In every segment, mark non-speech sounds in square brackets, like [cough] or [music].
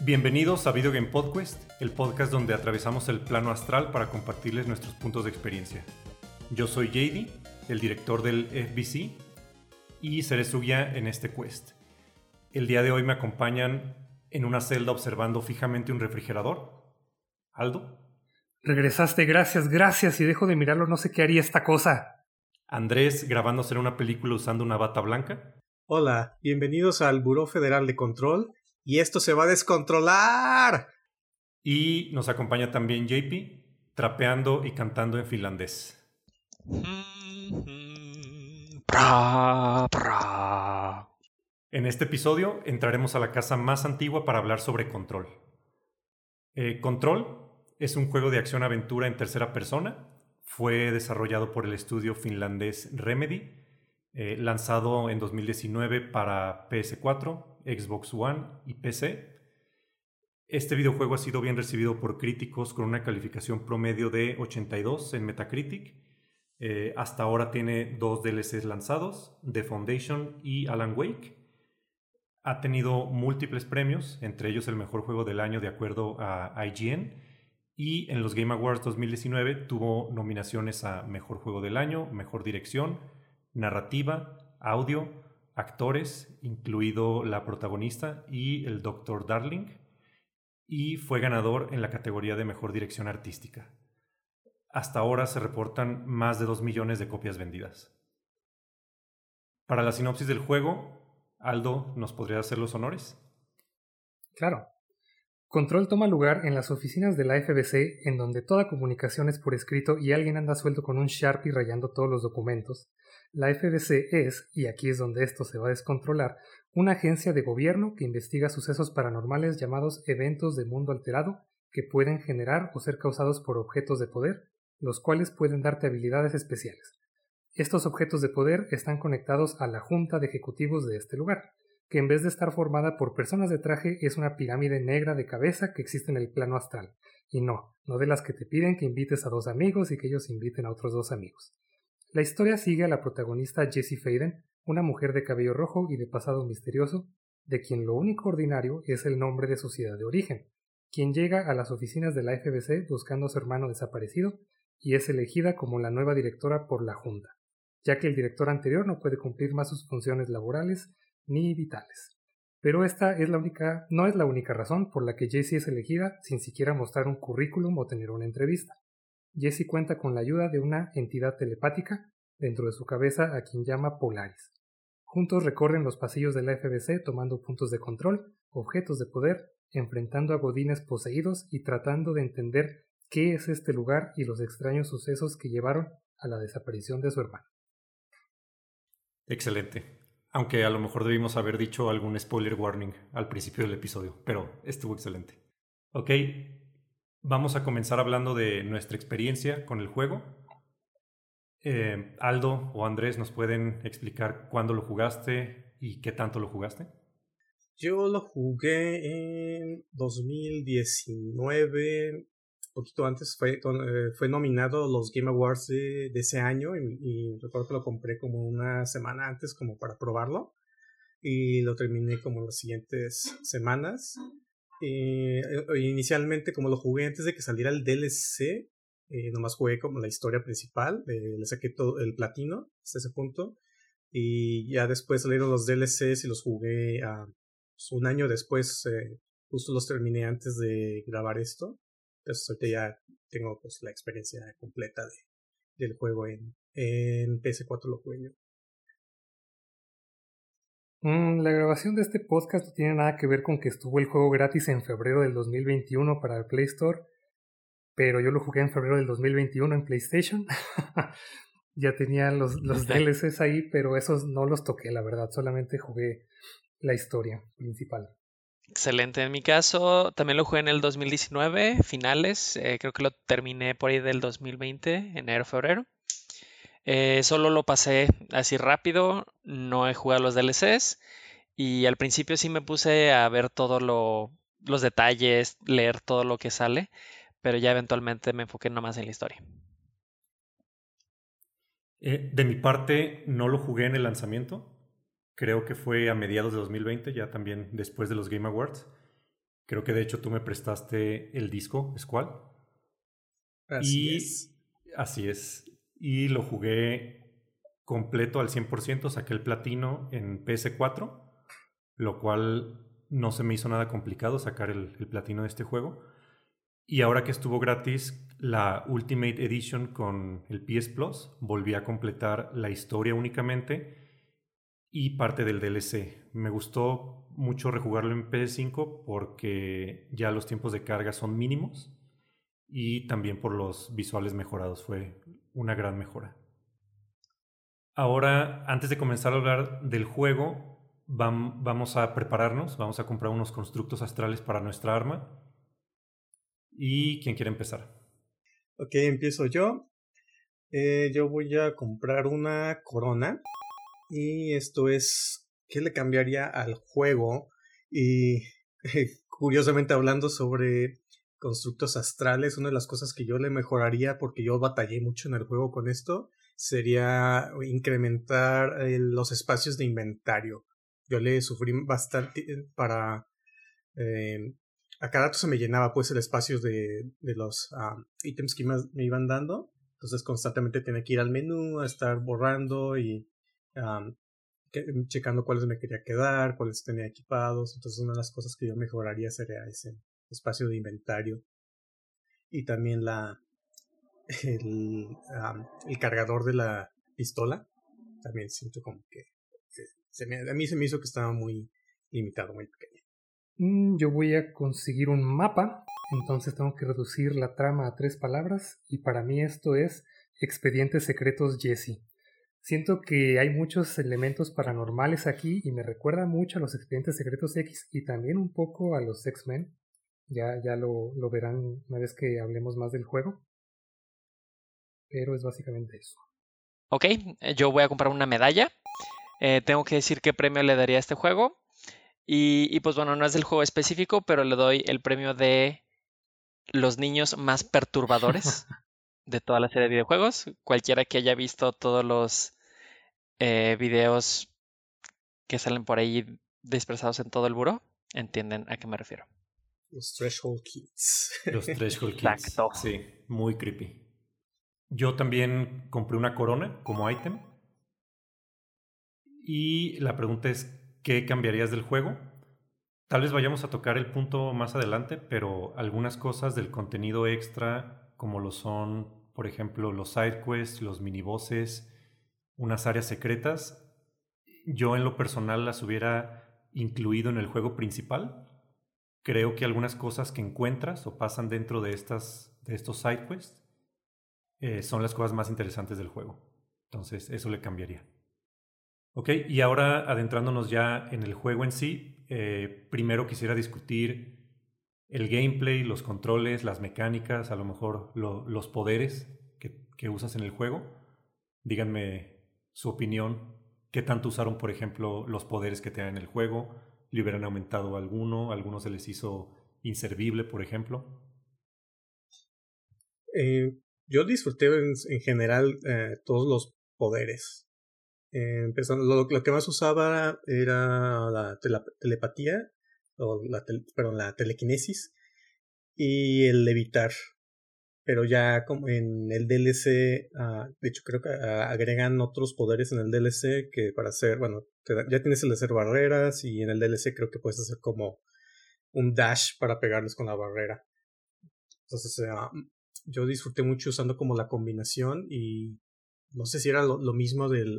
Bienvenidos a Video Game Podcast, el podcast donde atravesamos el plano astral para compartirles nuestros puntos de experiencia. Yo soy JD, el director del FBC, y seré su guía en este quest. El día de hoy me acompañan en una celda observando fijamente un refrigerador. Aldo. Regresaste, gracias, gracias, y dejo de mirarlo, no sé qué haría esta cosa. Andrés grabándose en una película usando una bata blanca. Hola, bienvenidos al Buró Federal de Control, y esto se va a descontrolar. Y nos acompaña también JP, trapeando y cantando en finlandés. En este episodio entraremos a la casa más antigua para hablar sobre Control. Eh, Control es un juego de acción-aventura en tercera persona. Fue desarrollado por el estudio finlandés Remedy, eh, lanzado en 2019 para PS4, Xbox One y PC. Este videojuego ha sido bien recibido por críticos con una calificación promedio de 82 en Metacritic. Eh, hasta ahora tiene dos DLCs lanzados, The Foundation y Alan Wake. Ha tenido múltiples premios, entre ellos el mejor juego del año de acuerdo a IGN y en los Game Awards 2019 tuvo nominaciones a Mejor Juego del Año, Mejor Dirección, Narrativa, Audio, Actores, incluido la protagonista y el Dr. Darling, y fue ganador en la categoría de Mejor Dirección Artística. Hasta ahora se reportan más de 2 millones de copias vendidas. Para la sinopsis del juego, Aldo, ¿nos podría hacer los honores? Claro. Control toma lugar en las oficinas de la FBC, en donde toda comunicación es por escrito y alguien anda suelto con un Sharpie rayando todos los documentos. La FBC es, y aquí es donde esto se va a descontrolar, una agencia de gobierno que investiga sucesos paranormales llamados eventos de mundo alterado que pueden generar o ser causados por objetos de poder, los cuales pueden darte habilidades especiales. Estos objetos de poder están conectados a la junta de ejecutivos de este lugar, que en vez de estar formada por personas de traje es una pirámide negra de cabeza que existe en el plano astral. Y no, no de las que te piden que invites a dos amigos y que ellos inviten a otros dos amigos. La historia sigue a la protagonista Jessie Faden, una mujer de cabello rojo y de pasado misterioso, de quien lo único ordinario es el nombre de su ciudad de origen, quien llega a las oficinas de la FBC buscando a su hermano desaparecido y es elegida como la nueva directora por la Junta, ya que el director anterior no puede cumplir más sus funciones laborales ni vitales. Pero esta es la única, no es la única razón por la que Jessie es elegida sin siquiera mostrar un currículum o tener una entrevista. Jessie cuenta con la ayuda de una entidad telepática dentro de su cabeza a quien llama Polaris. Juntos recorren los pasillos de la FBC tomando puntos de control, objetos de poder, enfrentando a godines poseídos y tratando de entender qué es este lugar y los extraños sucesos que llevaron a la desaparición de su hermano. Excelente. Aunque a lo mejor debimos haber dicho algún spoiler warning al principio del episodio, pero estuvo excelente. Ok, vamos a comenzar hablando de nuestra experiencia con el juego. Eh, Aldo o Andrés nos pueden explicar cuándo lo jugaste y qué tanto lo jugaste. Yo lo jugué en 2019, poquito antes fue, eh, fue nominado a los Game Awards de, ese año y, recuerdo que lo compré como una semana antes como para probarlo y lo terminé como las siguientes semanas. Eh, inicialmente como lo jugué antes de que saliera el DLC, eh, nomás jugué como la historia principal, le saqué todo el platino hasta ese punto y ya después salieron los DLCs y los jugué a, pues, un año después, justo los terminé antes de grabar esto entonces ya tengo pues la experiencia completa de, del juego en, en PS4 lo jugué yo. Mm, la grabación de este podcast no tiene nada que ver con que estuvo el juego gratis en febrero del 2021 para el Play Store, pero yo lo jugué en febrero del 2021 en PlayStation. [laughs] ya tenía los, los DLCs ahí, pero esos no los toqué, la verdad, solamente jugué la historia principal. Excelente. En mi caso, también lo jugué en el 2019, finales. Eh, creo que lo terminé por ahí del 2020, enero, febrero. Eh, solo lo pasé así rápido, no he jugado los DLCs. Y al principio sí me puse a ver todos los detalles, leer todo lo que sale, pero ya eventualmente me enfoqué nomás en la historia. Eh, de mi parte, no lo jugué en el lanzamiento creo que fue a mediados de 2020, ya también después de los Game Awards. Creo que de hecho tú me prestaste el disco Squall. Así es. Así es. Y lo jugué completo al 100%, saqué el platino en PS4, lo cual no se me hizo nada complicado sacar el, platino de este juego. Y ahora que estuvo gratis la Ultimate Edition con el PS Plus, volví a completar la historia únicamente y parte del DLC. Me gustó mucho rejugarlo en PS5 porque ya los tiempos de carga son mínimos y también por los visuales mejorados. Fue una gran mejora. Ahora, antes de comenzar a hablar del juego, vamos a prepararnos, vamos a comprar unos constructos astrales para nuestra arma. ¿Y quién quiere empezar? Ok, empiezo yo. Eh, yo voy a comprar una corona. Y esto es, ¿qué le cambiaría al juego? Y [laughs] curiosamente hablando sobre constructos astrales, una de las cosas que yo le mejoraría, porque yo batallé mucho en el juego con esto, sería incrementar eh, los espacios de inventario. Yo le sufrí bastante eh, para... Eh, a cada rato se me llenaba pues el espacio de, de los um, ítems que me, iban dando. Entonces constantemente tenía que ir al menú, a estar borrando y checando cuáles me quería quedar, cuáles tenía equipados. Entonces una de las cosas que yo mejoraría sería ese espacio de inventario. Y también la el, el cargador de la pistola. También siento como que se me, a mí se me hizo que estaba muy limitado, muy pequeño. Mm, yo voy a conseguir un mapa, entonces tengo que reducir la trama a tres palabras y para mí esto es Expedientes Secretos Jesse. Siento que hay muchos elementos paranormales aquí y me recuerda mucho a los Expedientes Secretos X y también un poco a los X-Men. Ya, ya lo, lo verán una vez que hablemos más del juego. Pero es básicamente eso. Ok, eh, yo voy a comprar una medalla. Eh, tengo que decir qué premio le daría a este juego. Y, y, pues bueno, no es del juego específico, pero le doy el premio de los niños más perturbadores [laughs] de toda la serie de videojuegos. Cualquiera que haya visto todos los eh, videos que salen por ahí dispersados en todo el buro, entienden a qué me refiero. Los Threshold Kids. Los Threshold Kids. Exacto. Sí, muy creepy. Yo también compré una corona como ítem. Y la pregunta es, ¿qué cambiarías del juego? Tal vez vayamos a tocar el punto más adelante, pero algunas cosas del contenido extra, como lo son, por ejemplo, los side quests, los minibosses, unas áreas secretas, yo en lo personal las hubiera incluido en el juego principal. Creo que algunas cosas que encuentras o pasan dentro de, estas, de estos side quests eh, son las cosas más interesantes del juego. Entonces, eso le cambiaría. Ok, y ahora adentrándonos ya en el juego en sí, eh, primero quisiera discutir el gameplay, los controles, las mecánicas, a lo mejor los poderes que, que usas en el juego. Díganme su opinión. ¿Qué tanto usaron, por ejemplo, los poderes que te dan en el juego? ¿Le hubieran aumentado alguno? ¿Alguno se les hizo inservible, por ejemplo? Eh, yo disfruté en, general eh, todos los poderes. Eh, empezando, lo, que más usaba era la, telepatía, o la, perdón, la telequinesis y el levitar pero ya como en el DLC, ah, de hecho creo que ah, agregan otros poderes en el DLC que para hacer, bueno, ya tienes el de hacer barreras y en el DLC creo que puedes hacer como un dash para pegarles con la barrera. Entonces ah, yo disfruté mucho usando como la combinación y no sé si era lo, mismo del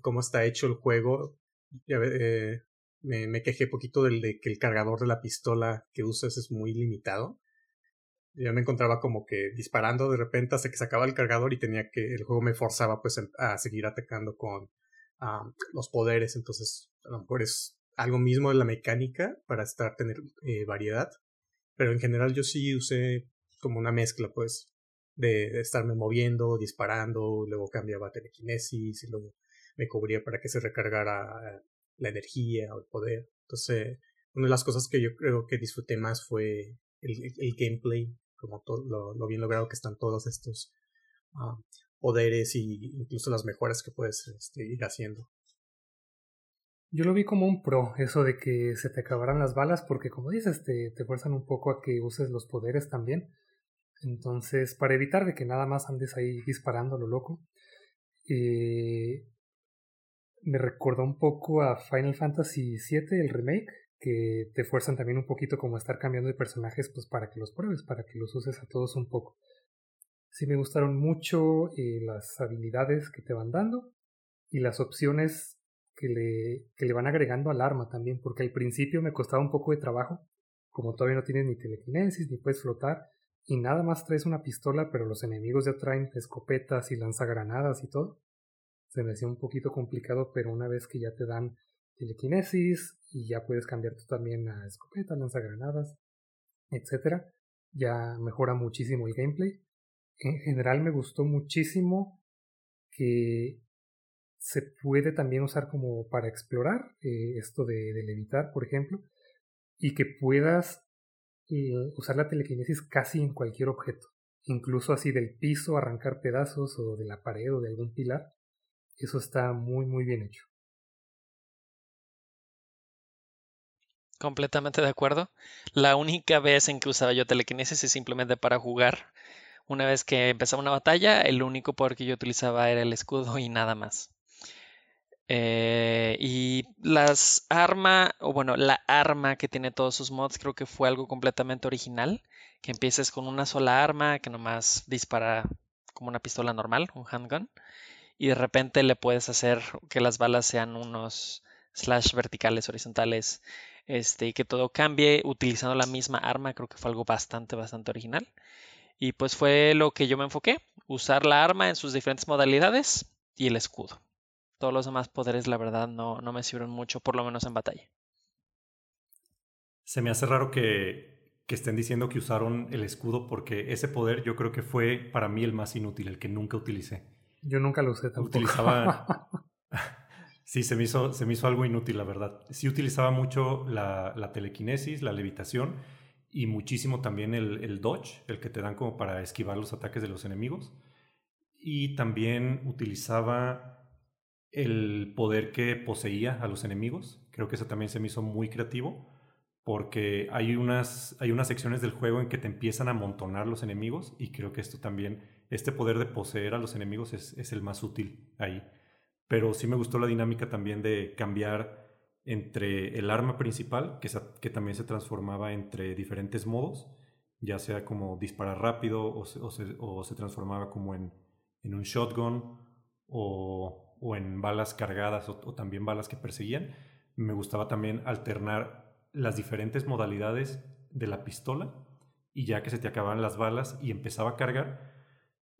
cómo está hecho el juego. Eh, me, me quejé poquito del de que el cargador de la pistola que usas es muy limitado yo me encontraba como que disparando de repente hasta que sacaba el cargador y tenía que, el juego me forzaba pues a seguir atacando con los poderes, entonces a lo mejor es algo mismo de la mecánica para estar tener eh, variedad, pero en general yo sí usé como una mezcla pues de, estarme moviendo, disparando, luego cambiaba telequinesis y luego me cubría para que se recargara la energía o el poder. Entonces, una de las cosas que yo creo que disfruté más fue el, el gameplay como todo, lo, bien logrado que están todos estos ah, poderes y incluso las mejoras que puedes este, ir haciendo. Yo lo vi como un pro, eso de que se te acabaran las balas, porque como dices, te, fuerzan un poco a que uses los poderes también. Entonces, para evitar de que nada más andes ahí disparando lo loco, eh, me recordó un poco a Final Fantasy VII, el remake, que te fuerzan también un poquito como estar cambiando de personajes, pues para que los pruebes, para que los uses a todos un poco. Sí me gustaron mucho eh, las habilidades que te van dando y las opciones que le, que le van agregando al arma también, porque al principio me costaba un poco de trabajo, como todavía no tienes ni telequinesis, ni puedes flotar, y nada más traes una pistola, pero los enemigos ya traen escopetas y lanzagranadas y todo. Se me hacía un poquito complicado, pero una vez que ya te dan telequinesis y ya puedes cambiar tú también a escopeta, lanzagranadas, etcétera, ya mejora muchísimo el gameplay. En general me gustó muchísimo que se puede también usar como para explorar eh, esto de, levitar, por ejemplo, y que puedas eh, usar la telequinesis casi en cualquier objeto, incluso así del piso, arrancar pedazos o de la pared o de algún pilar. Eso está muy muy bien hecho. Completamente de acuerdo. La única vez en que usaba yo telequinesis es simplemente para jugar. Una vez que empezaba una batalla, el único poder que yo utilizaba era el escudo y nada más. Eh, y las armas, o bueno, la arma que tiene todos sus mods creo que fue algo completamente original. Que empieces con una sola arma que nomás dispara como una pistola normal, un handgun. Y de repente le puedes hacer que las balas sean unos slash verticales, horizontales, este, y que todo cambie utilizando la misma arma. Creo que fue algo bastante, bastante original. Y pues fue lo que yo me enfoqué, usar la arma en sus diferentes modalidades y el escudo. Todos los demás poderes, la verdad, no, no me sirven mucho, por lo menos en batalla. Se me hace raro que, que estén diciendo que usaron el escudo porque ese poder yo creo que fue para mí el más inútil, el que nunca utilicé. Yo nunca lo usé tampoco. Utilizaba... [laughs] sí, se me, hizo, se me hizo algo inútil, la verdad. Sí utilizaba mucho la, la telequinesis, la levitación y muchísimo también el, dodge, el que te dan como para esquivar los ataques de los enemigos. Y también utilizaba el poder que poseía a los enemigos. Creo que eso también se me hizo muy creativo porque hay unas, hay unas secciones del juego en que te empiezan a amontonar los enemigos y creo que esto también, este poder de poseer a los enemigos es, es el más útil ahí. Pero sí me gustó la dinámica también de cambiar entre el arma principal, que, también se transformaba entre diferentes modos, ya sea como disparar rápido o se, transformaba como en, en un shotgun o o en balas cargadas o, también balas que perseguían. Me gustaba también alternar las diferentes modalidades de la pistola y ya que se te acababan las balas y empezaba a cargar,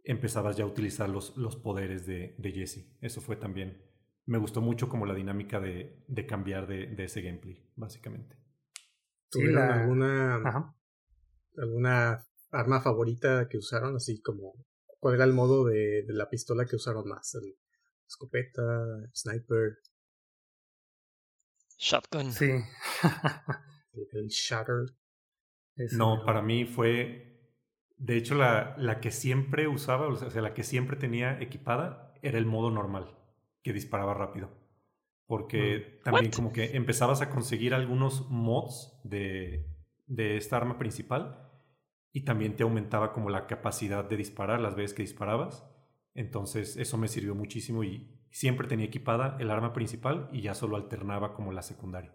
empezabas ya a utilizar los, los poderes de, de Jesse. Eso fue también, me gustó mucho como la dinámica de, de cambiar de, de, ese gameplay, básicamente. ¿Tuvieron alguna, alguna arma favorita que usaron? Así como, ¿cuál era el modo de, de la pistola que usaron más? ¿El escopeta, sniper. Shotgun. Sí. el shatter. [laughs] no, para mí fue. De hecho, la, la que siempre usaba, o sea, la que siempre tenía equipada, era el modo normal, que disparaba rápido. Porque mm. también como que empezabas a conseguir algunos mods de, de esta arma principal y también te aumentaba como la capacidad de disparar las veces que disparabas entonces eso me sirvió muchísimo y siempre tenía equipada el arma principal y ya solo alternaba como la secundaria.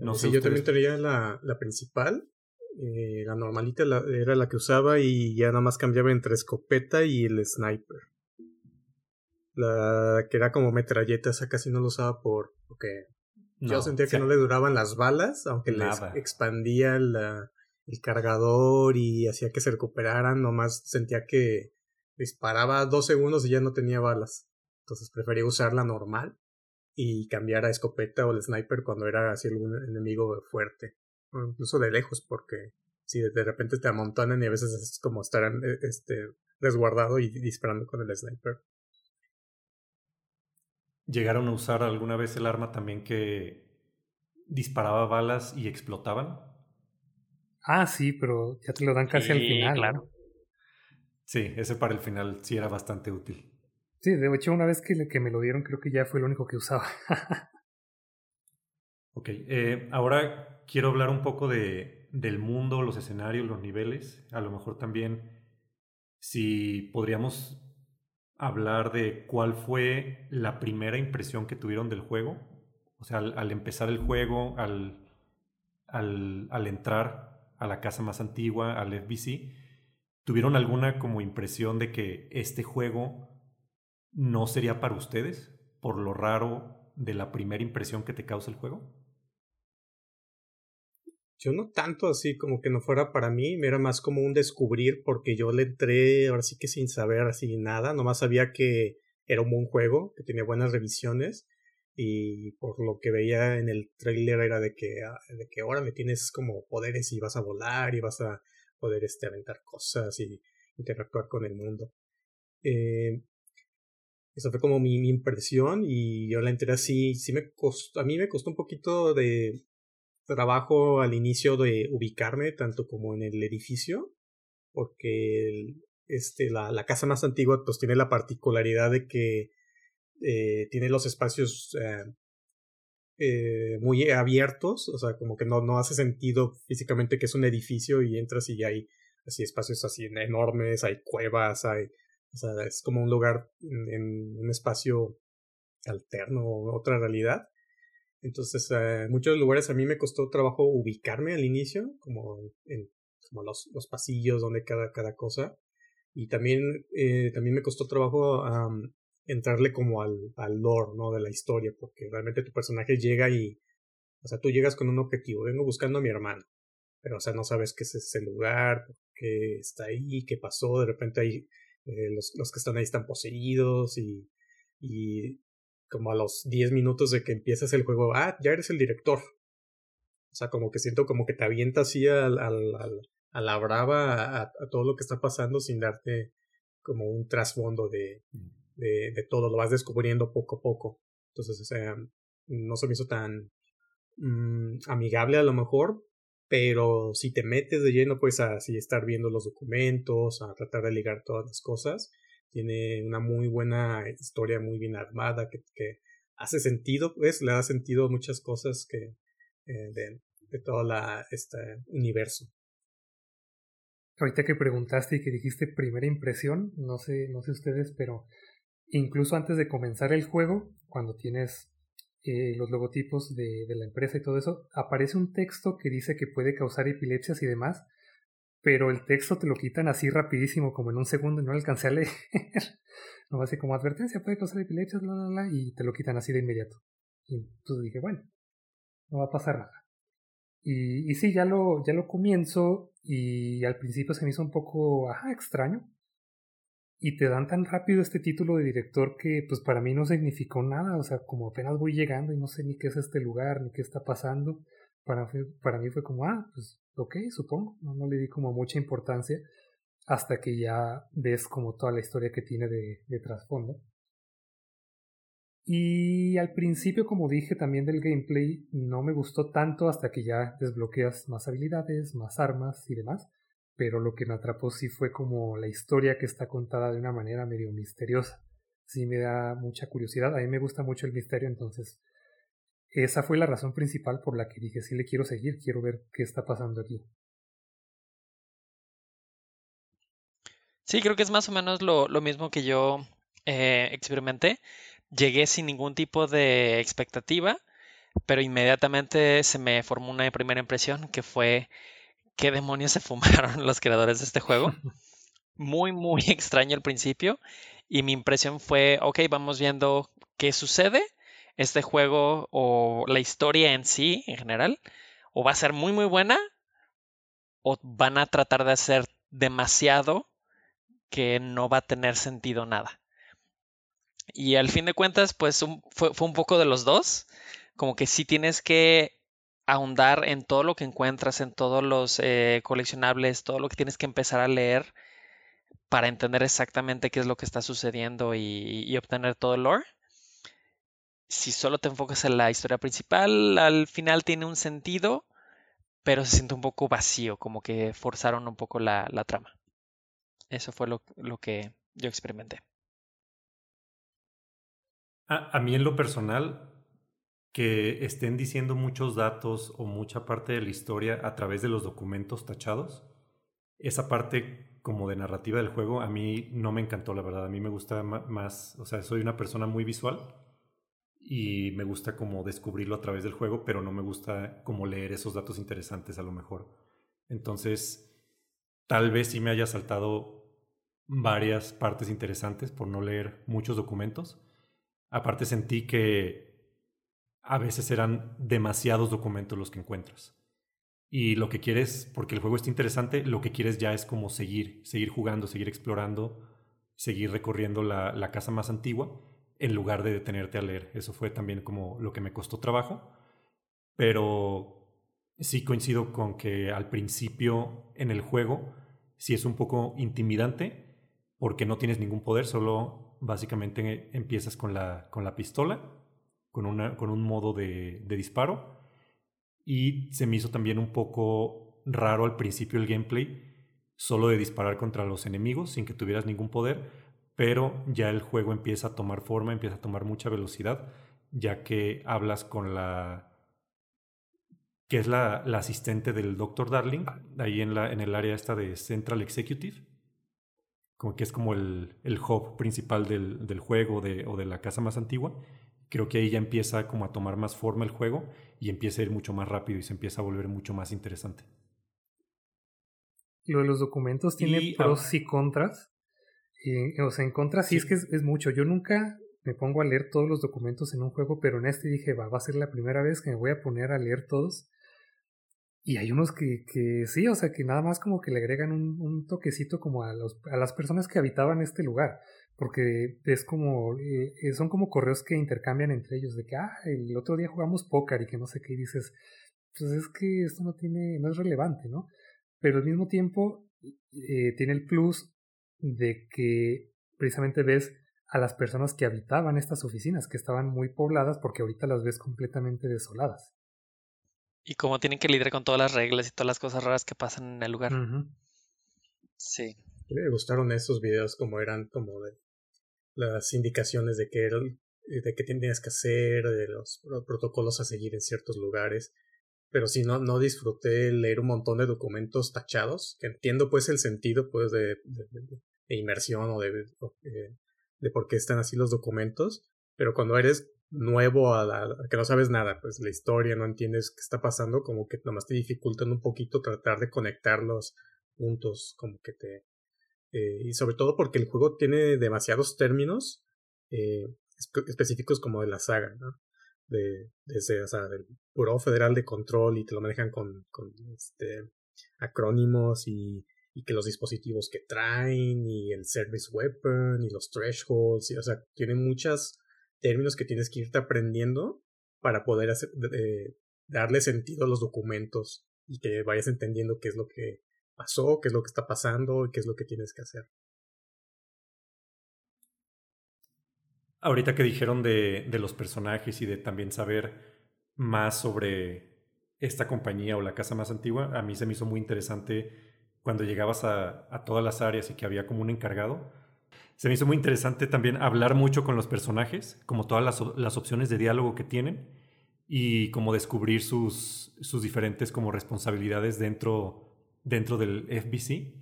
No sé, yo también tenía la, la principal, eh, la normalita era la que usaba y ya nada más cambiaba entre escopeta y el sniper. La que era como metralleta, esa casi no lo usaba por porque yo sentía que no le duraban las balas, aunque les expandía la, el cargador y hacía que se recuperaran, nomás sentía que disparaba dos segundos y ya no tenía balas. Entonces prefería usar la normal y cambiar a escopeta o el sniper cuando era así algún enemigo fuerte. O incluso de lejos, porque si de repente te amontonan y a veces es como estar e, este, resguardado y disparando con el sniper. ¿Llegaron a usar alguna vez el arma también que disparaba balas y explotaban? Ah, sí, pero ya te lo dan casi al final. Claro. Sí, ese para el final sí era bastante útil. Sí, de hecho una vez que, que me lo dieron creo que ya fue lo único que usaba. [laughs] Ok, eh, ahora quiero hablar un poco de, del mundo, los escenarios, los niveles. A lo mejor también si podríamos hablar de cuál fue la primera impresión que tuvieron del juego. O sea, al, empezar el juego, al, al, al, entrar a la casa más antigua, al FBC, ¿tuvieron alguna como impresión de que este juego no sería para ustedes por lo raro de la primera impresión que te causa el juego? Yo no tanto así como que no fuera para mí, era más como un descubrir porque yo le entré ahora sí que sin saber así nada, nomás sabía que era un buen juego, que tenía buenas revisiones y por lo que veía en el trailer era de que, ah, de que ahora me tienes como poderes y vas a volar y vas a poder este, aventar cosas y interactuar con el mundo. Eh, eso fue como mi, mi, impresión y yo la entré así, sí me costó, a mí me costó un poquito de trabajo al inicio de ubicarme tanto como en el edificio, porque este, la, la, casa más antigua pues tiene la particularidad de que eh, tiene los espacios eh, eh, muy abiertos, o sea, como que no, no hace sentido físicamente que es un edificio y entras y hay así espacios así enormes, hay cuevas, hay, o sea, es como un lugar en un espacio alterno, otra realidad. Entonces, en muchos lugares a mí me costó trabajo ubicarme al inicio, como en como los, los pasillos donde cada, cada cosa. Y también, eh, también me costó trabajo entrarle como al, al lore, ¿no? De la historia, porque realmente tu personaje llega y, o sea, tú llegas con un objetivo, vengo buscando a mi hermano, pero, o sea, no sabes qué es ese lugar, qué está ahí, qué pasó, de repente ahí, eh, los, los que están ahí están poseídos y como a los 10 minutos de que empiezas el juego, ah, ya eres el director. O sea, como que siento como que te avienta así al, al, a la brava a, todo lo que está pasando sin darte como un trasfondo de, de, todo, lo vas descubriendo poco a poco. Entonces, o sea, no se me hizo tan mm, amigable a lo mejor, pero si te metes de lleno, pues así estar viendo los documentos, a tratar de ligar todas las cosas, tiene una muy buena historia, muy bien armada, que, hace sentido, pues, le da sentido a muchas cosas que eh, de, de todo la, este universo. Ahorita que preguntaste y que dijiste primera impresión, no sé, no sé ustedes, pero incluso antes de comenzar el juego, cuando tienes eh, los logotipos de, de, la empresa y todo eso, aparece un texto que dice que puede causar epilepsias y demás, pero el texto te lo quitan así rapidísimo, como en un segundo, y no alcancé a leer. [laughs] no así como advertencia, puede causar epilepsia, bla, bla, bla, y te lo quitan así de inmediato. Y entonces dije, bueno, no va a pasar nada. Y, y sí, ya lo, ya lo comienzo, y al principio se me hizo un poco, ajá, extraño. Y te dan tan rápido este título de director que, pues para mí no significó nada, o sea, como apenas voy llegando y no sé ni qué es este lugar, ni qué está pasando. Para, para mí fue como, ah, pues ok, supongo, no, le di como mucha importancia hasta que ya ves como toda la historia que tiene de, de trasfondo. Y al principio, como dije también del gameplay, no me gustó tanto hasta que ya desbloqueas más habilidades, más armas y demás. Pero lo que me atrapó sí fue como la historia que está contada de una manera medio misteriosa. Sí me da mucha curiosidad. A mí me gusta mucho el misterio, entonces esa fue la razón principal por la que dije, sí le quiero seguir, quiero ver qué está pasando aquí. Sí, creo que es más o menos lo, mismo que yo eh, experimenté. Llegué sin ningún tipo de expectativa, pero inmediatamente se me formó una primera impresión que fue qué demonios se [laughs] fumaron los creadores de este juego. Muy, muy [laughs] extraño al principio. Y mi impresión fue, ok, vamos viendo qué sucede este juego o la historia en sí, en general, o va a ser muy, muy buena, o van a tratar de hacer demasiado que no va a tener sentido nada. Y al fin de cuentas, pues fue, un poco de los dos. Como que sí tienes que ahondar en todo lo que encuentras, en todos los eh, coleccionables, todo lo que tienes que empezar a leer para entender exactamente qué es lo que está sucediendo y, y obtener todo el lore si solo te enfocas en la historia principal, al final tiene un sentido, pero se siente un poco vacío, como que forzaron un poco la, trama. Eso fue lo, que yo experimenté. A, mí en lo personal, que estén diciendo muchos datos o mucha parte de la historia a través de los documentos tachados, esa parte como de narrativa del juego a mí no me encantó, la verdad. A mí me gusta más, o sea, soy una persona muy visual y me gusta como descubrirlo a través del juego, pero no me gusta como leer esos datos interesantes a lo mejor. Entonces, tal vez sí me haya saltado varias partes interesantes por no leer muchos documentos. Aparte sentí que a veces eran demasiados documentos los que encuentras. Y lo que quieres, porque el juego está interesante, lo que quieres ya es como seguir, seguir jugando, seguir explorando, seguir recorriendo la, la casa más antigua, en lugar de detenerte a leer. Eso fue también como lo que me costó trabajo. Pero sí coincido con que al principio en el juego sí es un poco intimidante porque no tienes ningún poder, solo básicamente empiezas con la, con la pistola con, una, con un modo de, de disparo. Y se me hizo también un poco raro al principio el gameplay, solo de disparar contra los enemigos sin que tuvieras ningún poder, pero ya el juego empieza a tomar forma, empieza a tomar mucha velocidad, ya que hablas con la que es la, la asistente del Dr. Darling, ahí en, la, en el área esta de Central Executive, como que es como el, el hub principal del, del juego de, o de la casa más antigua, creo que ahí ya empieza como a tomar más forma el juego y empieza a ir mucho más rápido y se empieza a volver mucho más interesante. Lo de los documentos tiene pros y contras. Y, o sea, en contra sí, es que es, mucho. Yo nunca me pongo a leer todos los documentos en un juego, pero en este dije, va, va a ser la primera vez que me voy a poner a leer todos. Y hay unos que, que sí, o sea, que nada más como que le agregan un, un toquecito como a, los, a las personas que habitaban este lugar porque es como, eh, eh, son como correos que intercambian entre ellos, de que, ah, el otro día jugamos póker y que no sé qué, y dices, pues es que esto no tiene, no es relevante, ¿no? Pero al mismo tiempo eh, tiene el plus de que precisamente ves a las personas que habitaban estas oficinas, que estaban muy pobladas, porque ahorita las ves completamente desoladas. Y cómo tienen que lidiar con todas las reglas y todas las cosas raras que pasan en el lugar. Sí. Me gustaron esos videos como eran como de las indicaciones de qué, de qué tenías que hacer, de los protocolos a seguir en ciertos lugares. Pero sí, no, no disfruté leer un montón de documentos tachados, que entiendo pues el sentido pues de, de, inmersión o de, eh, de, por qué están así los documentos, pero cuando eres nuevo a, la, que no sabes nada, pues la historia, no entiendes qué está pasando, como que nomás te dificultan un poquito tratar de conectar los puntos, como que te, eh, y sobre todo porque el juego tiene demasiados términos eh, específicos como de la saga, ¿no? De, desde, o sea, del Buró Federal de Control y te lo manejan con, con este, acrónimos y, y que los dispositivos que traen y el Service Weapon y los Thresholds, y, o sea, tienen muchos términos que tienes que irte aprendiendo para poder hacer, darle sentido a los documentos y que vayas entendiendo qué es lo que pasó, qué es lo que está pasando y qué es lo que tienes que hacer. Ahorita que dijeron de, de los personajes y de también saber más sobre esta compañía o la casa más antigua, a mí se me hizo muy interesante cuando llegabas a, a, todas las áreas y que había como un encargado. Se me hizo muy interesante también hablar mucho con los personajes, como todas las, las opciones de diálogo que tienen y como descubrir sus, sus diferentes como responsabilidades dentro dentro del FBC,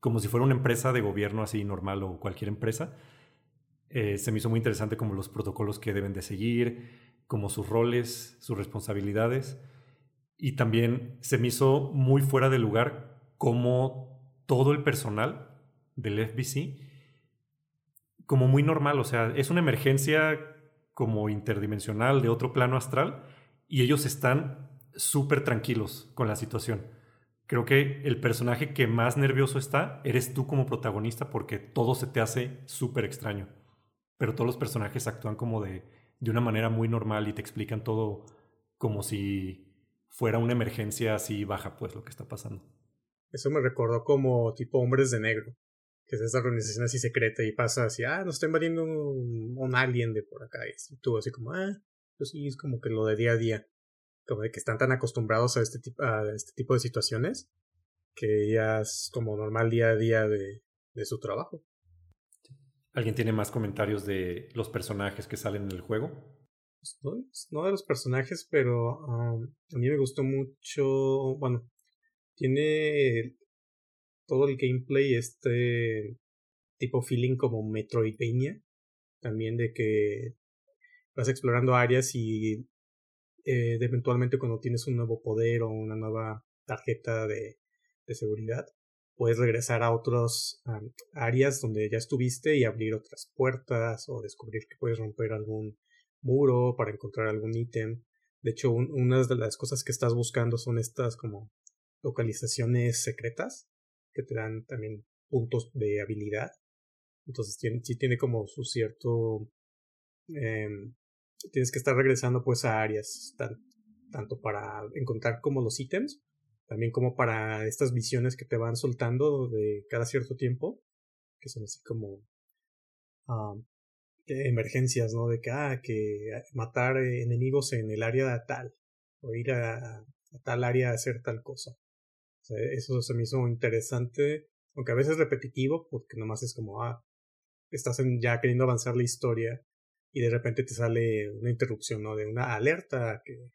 como si fuera una empresa de gobierno así normal o cualquier empresa. Eh, se me hizo muy interesante como los protocolos que deben de seguir, como sus roles, sus responsabilidades. Y también se me hizo muy fuera de lugar como todo el personal del FBC, como muy normal, o sea, es una emergencia como interdimensional de otro plano astral y ellos están súper tranquilos con la situación creo que el personaje que más nervioso está eres tú como protagonista porque todo se te hace súper extraño. Pero todos los personajes actúan como de, de una manera muy normal y te explican todo como si fuera una emergencia así baja, pues lo que está pasando. Eso me recordó como tipo Hombres de Negro, que es esa organización así secreta y pasa así, ah, nos está invadiendo un, alien de por acá. Y tú así como, ah, pues sí, es como que lo de día a día como de que están tan acostumbrados a este, tipo, a este tipo de situaciones que ya es como normal día a día de, de su trabajo. ¿Alguien tiene más comentarios de los personajes que salen en el juego? pues, no, de los personajes, pero a mí me gustó mucho, bueno, tiene todo el gameplay este tipo feeling como Metroidvania, también de que vas explorando áreas y eh, eventualmente cuando tienes un nuevo poder o una nueva tarjeta de, de seguridad, puedes regresar a otras áreas donde ya estuviste y abrir otras puertas o descubrir que puedes romper algún muro para encontrar algún ítem. De hecho, una de las cosas que estás buscando son estas como localizaciones secretas que te dan también puntos de habilidad. Entonces tiene, sí tiene como su cierto... Em, tienes que estar regresando pues a áreas, tanto para encontrar como los ítems, también como para estas visiones que te van soltando de cada cierto tiempo, que son así como emergencias, ¿no? De que, ah, que matar enemigos en el área tal, o ir a, tal área a hacer tal cosa. Eso se me hizo interesante, aunque a veces repetitivo, porque nomás es como, ah, estás ya queriendo avanzar la historia y de repente te sale una interrupción, ¿no? De una alerta que,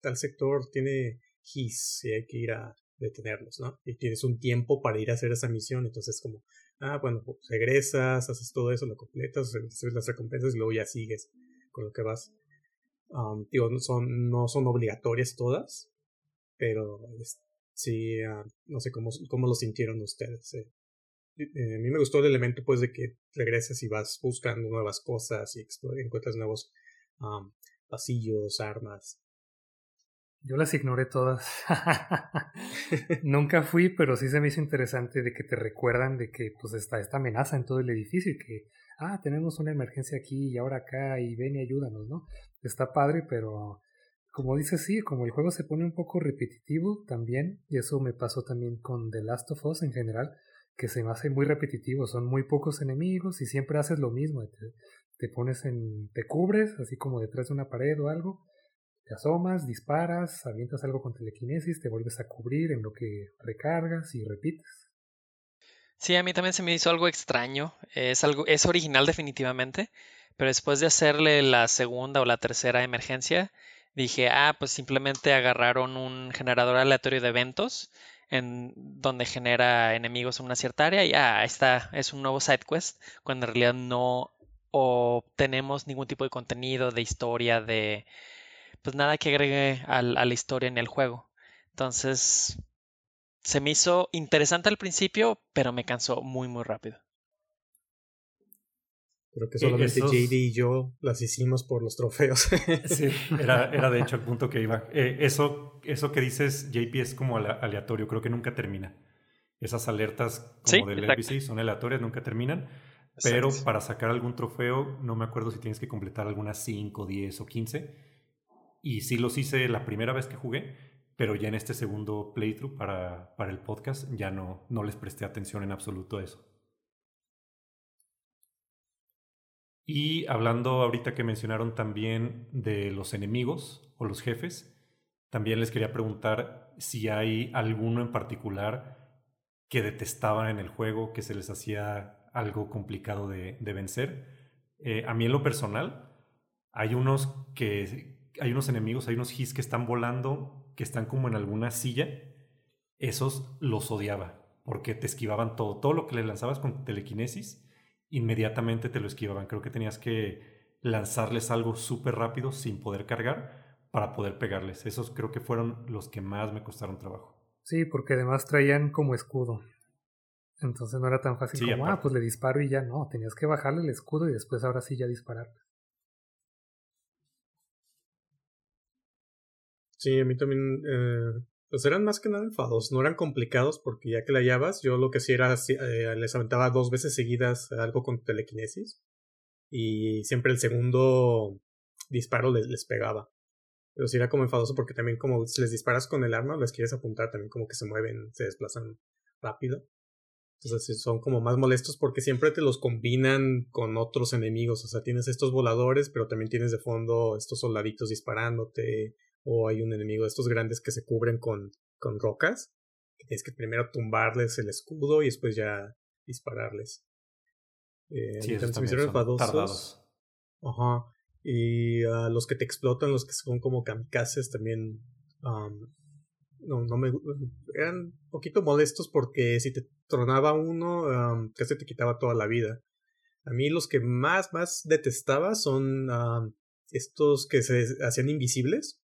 tal sector tiene his y hay que ir a detenerlos, ¿no? Y tienes un tiempo para ir a hacer esa misión, entonces como, ah, bueno, pues regresas, haces todo eso, lo completas, recibes las recompensas y luego ya sigues con lo que vas. digo, no son, no son obligatorias todas, pero sí, uh, no sé cómo, cómo lo sintieron ustedes. Eh. Eh, a mí me gustó el elemento pues de que regresas y vas buscando nuevas cosas y encuentras nuevos pasillos, armas. Yo las ignoré todas. [laughs] [laughs] Nunca fui, pero sí se me hizo interesante de que te recuerdan de que pues está esta amenaza en todo el edificio y que, ah, tenemos una emergencia aquí y ahora acá y ven y ayúdanos, ¿no? Está padre, pero como dices, sí, como el juego se pone un poco repetitivo también, y eso me pasó también con The Last of Us en general, que se me hace muy repetitivo, son muy pocos enemigos y siempre haces lo mismo, te, te pones en, te cubres, así como detrás de una pared o algo, te asomas, disparas, avientas algo con telequinesis, te vuelves a cubrir en lo que recargas y repites. Sí, a mí también se me hizo algo extraño. Es algo, es original definitivamente, pero después de hacerle la segunda o la tercera emergencia, dije, ah, pues simplemente agarraron un generador aleatorio de eventos en donde genera enemigos en una cierta área y ah, está, es un nuevo side quest, cuando en realidad no obtenemos ningún tipo de contenido, de historia, de pues nada que agregue a, la historia en el juego. Entonces, se me hizo interesante al principio, pero me cansó muy, muy rápido. Creo que solamente JD y yo las hicimos por los trofeos. [laughs] sí, era, era de hecho el punto que iba. Eh, eso, eso que dices, JP, es como aleatorio, creo que nunca termina. Esas alertas como del NPC son aleatorias, nunca terminan. Pero para sacar algún trofeo, no me acuerdo si tienes que completar algunas 5, 10 o 15 y sí los hice la primera vez que jugué, pero ya en este segundo playthrough para, para el podcast ya no, no les presté atención en absoluto a eso. Y hablando ahorita que mencionaron también de los enemigos o los jefes, también les quería preguntar si hay alguno en particular que detestaban en el juego, que se les hacía algo complicado de, vencer. Eh, a mí en lo personal, hay unos que, hay unos enemigos, hay unos his que están volando, que están como en alguna silla. Esos los odiaba, porque te esquivaban todo. Todo lo que le lanzabas con telequinesis, inmediatamente te lo esquivaban. Creo que tenías que lanzarles algo súper rápido sin poder cargar para poder pegarles. Esos creo que fueron los que más me costaron trabajo. Sí, porque además traían como escudo. Entonces no era tan fácil como, ah, pues le disparo y ya no. Tenías que bajarle el escudo y después ahora sí ya disparar. Sí, a mí también, eh, pues eran más que nada enfados, no eran complicados porque ya que la hallabas, yo lo que hacía era, eh, les aventaba dos veces seguidas algo con telequinesis y siempre el segundo disparo les, les pegaba. Pero sí era como enfadoso porque también como si les disparas con el arma, les quieres apuntar también como que se mueven, se desplazan rápido. Entonces son como más molestos porque siempre te los combinan con otros enemigos. O sea, tienes estos voladores, pero también tienes de fondo estos soldaditos disparándote o hay un enemigo de estos grandes que se cubren con, con rocas, que tienes que primero tumbarles el escudo y después ya dispararles. Eh, sí, también son tardados. Ajá. Y a los que te explotan, los que son como kamikazes, también no, no me eran un poquito molestos porque si te tronaba uno, casi te quitaba toda la vida. A mí los que más, más detestaba son estos que se hacían invisibles.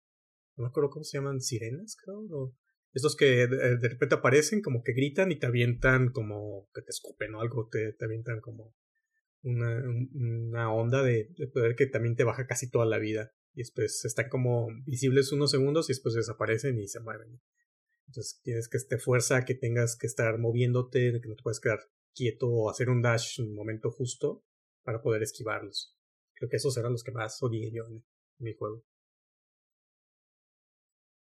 No me acuerdo cómo se llaman, sirenas, creo. estos que de, repente aparecen, como que gritan y te avientan como que te escupen o algo, te, te avientan como una, una onda de, de, poder que también te baja casi toda la vida. Y después están como visibles unos segundos y después desaparecen y se mueven. Entonces tienes que este fuerza que tengas que estar moviéndote, que no te puedes quedar quieto o hacer un dash en un momento justo para poder esquivarlos. Creo que esos eran los que más odié yo en, mi juego.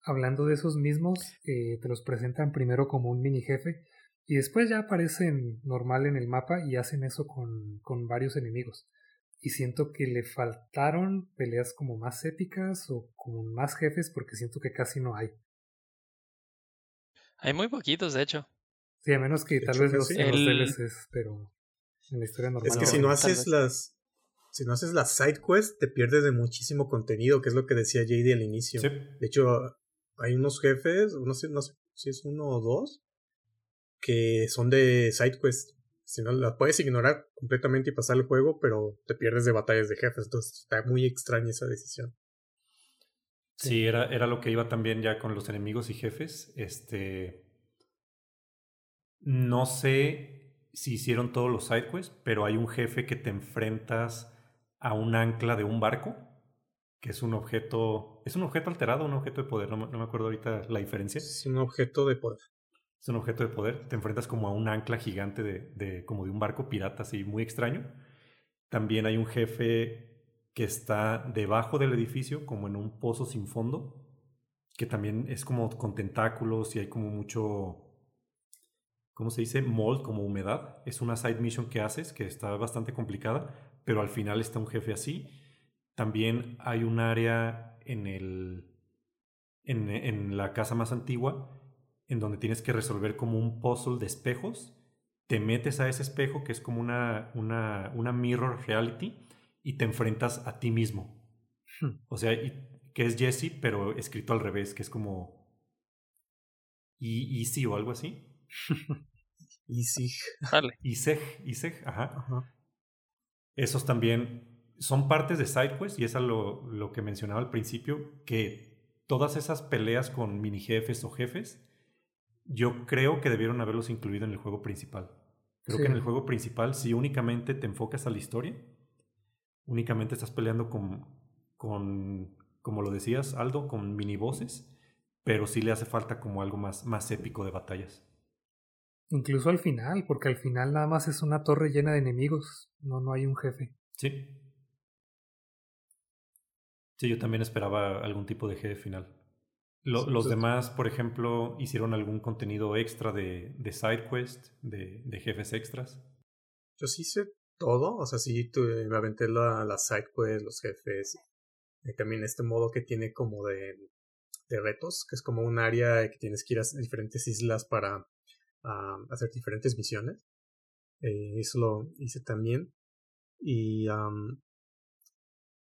Hablando de esos mismos, eh, te los presentan primero como un mini jefe y después ya aparecen normal en el mapa y hacen eso con, con varios enemigos. Y siento que le faltaron peleas como más épicas o como más jefes porque siento que casi no hay. Hay muy poquitos, de hecho. Sí, a menos que tal vez los, DLCs, pero en la historia normal. Es que si no haces las. Si no haces las side quests, te pierdes de muchísimo contenido, que es lo que decía JD al inicio. De hecho, hay unos jefes, no sé, no sé si es uno o dos, que son de side quests. Si no, las puedes ignorar completamente y pasar el juego, pero te pierdes de batallas de jefes. Entonces está muy extraña esa decisión. Sí, era, era lo que iba también ya con los enemigos y jefes. Este. No sé si hicieron todos los sidequests, pero hay un jefe que te enfrentas a un ancla de un barco, que es un objeto. ¿Es un objeto alterado un objeto de poder? No, no me acuerdo ahorita la diferencia. Es un objeto de poder. Es un objeto de poder. Te enfrentas como a un ancla gigante de, de como de un barco pirata, así muy extraño. También hay un jefe que está debajo del edificio, como en un pozo sin fondo, que también es como con tentáculos y hay como mucho, ¿cómo se dice? Mold, como humedad. Es una side mission que haces, que está bastante complicada, pero al final está un jefe así. También hay un área en, el, en, en la casa más antigua en donde tienes que resolver como un puzzle de espejos. Te metes a ese espejo que es como una, una, una mirror reality y te enfrentas a ti mismo. Hmm. O sea, que es Jesse, pero escrito al revés, que es como Easy o algo así. Easy. Vale. Iseg, Iseg, ajá. Esos también son partes de SideQuest y es lo, lo que mencionaba al principio, que todas esas peleas con mini jefes o jefes, yo creo que debieron haberlos incluido en el juego principal. Creo que en el juego principal, si únicamente te enfocas a la historia, únicamente estás peleando con, con como lo decías, Aldo, con mini voces, pero sí le hace falta como algo más, más épico de batallas. Incluso al final, porque al final nada más es una torre llena de enemigos, no, no hay un jefe. Sí. Sí, yo también esperaba algún tipo de jefe final. los pues demás, por ejemplo, hicieron algún contenido extra de, de side quest, de, de jefes extras. Yo sí hice todo. O sea, sí, me aventé la, la side quest, los jefes. Y también este modo que tiene como de, de retos, que es como un área que tienes que ir a diferentes islas para hacer diferentes misiones. Eh, eso lo hice también. Y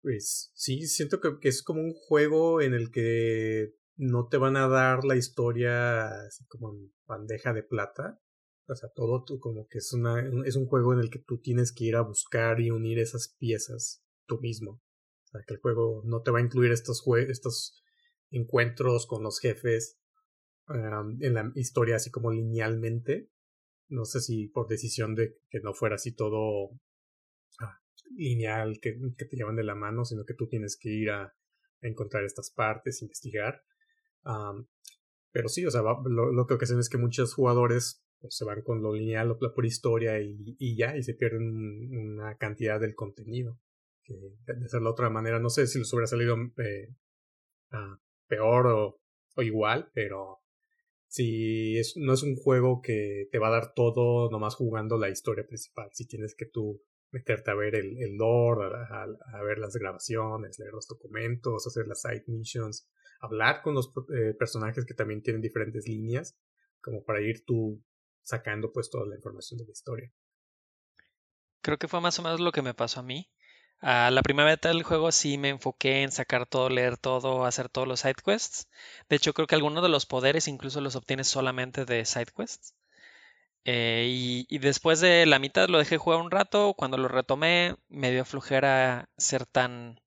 pues sí, siento que, es como un juego en el que no te van a dar la historia así como en bandeja de plata, o sea, todo como que es, una, es un juego en el que tú tienes que ir a buscar y unir esas piezas tú mismo. O sea, que el juego no te va a incluir estos, estos encuentros con los jefes en la historia así como linealmente. No sé si por decisión de que no fuera así todo lineal, que, que, te llevan de la mano, sino que tú tienes que ir a, encontrar estas partes, investigar. pero sí, o sea, lo, lo que ocasiona es que muchos jugadores pues, se van con lo lineal o por historia y, y ya, y se pierden una cantidad del contenido. De ser la otra manera, no sé si les hubiera salido eh, ah, peor o, o, igual, pero si es, no es un juego que te va a dar todo nomás jugando la historia principal. Si tienes que tú meterte a ver el, el lore, a, a, ver las grabaciones, leer los documentos, hacer las side missions, hablar con los eh, personajes que también tienen diferentes líneas, como para ir tú sacando pues toda la información de la historia. Creo que fue más o menos lo que me pasó a mí. A la primera mitad del juego sí me enfoqué en sacar todo, leer todo, hacer todos los side quests. De hecho, creo que algunos de los poderes incluso los obtienes solamente de side quests. Eh, y, y, después de la mitad lo dejé jugar un rato. Cuando lo retomé, me dio flujera ser tan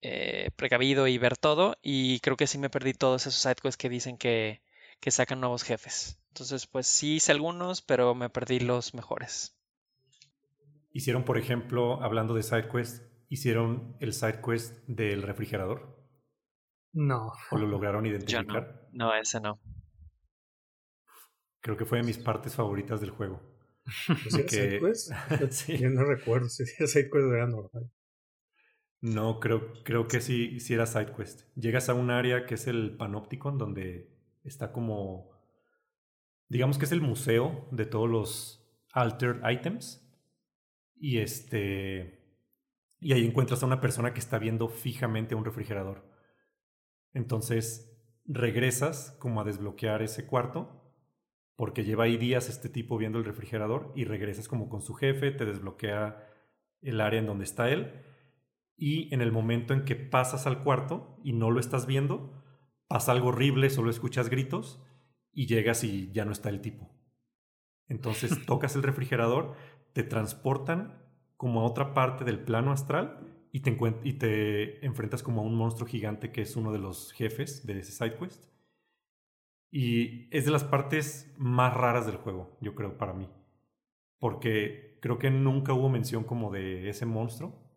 eh, precavido y ver todo. Y creo que sí me perdí todos esos sidequests que dicen que, que sacan nuevos jefes. Entonces, pues sí hice algunos, pero me perdí los mejores. Hicieron, por ejemplo, hablando de sidequests, hicieron el sidequest del refrigerador. No. ¿O lo lograron identificar? no. no, ese no. Creo que fue de mis partes favoritas del juego. [laughs] que... [laughs] sí. Yo no recuerdo si era SideQuest era normal. No, creo, creo que sí, sí era SideQuest. Llegas a un área que es el Panopticon, donde está como. Digamos que es el museo de todos los altered items. Y este. Y ahí encuentras a una persona que está viendo fijamente un refrigerador. Entonces regresas como a desbloquear ese cuarto porque lleva ahí días este tipo viendo el refrigerador y regresas como con su jefe, te desbloquea el área en donde está él y en el momento en que pasas al cuarto y no lo estás viendo, pasa algo horrible, solo escuchas gritos y llegas y ya no está el tipo. Entonces [laughs] tocas el refrigerador, te transportan como a otra parte del plano astral y te, y te enfrentas como a un monstruo gigante que es uno de los jefes de ese side quest y es de las partes más raras del juego, yo creo, para mí. Porque creo que nunca hubo mención como de ese monstruo,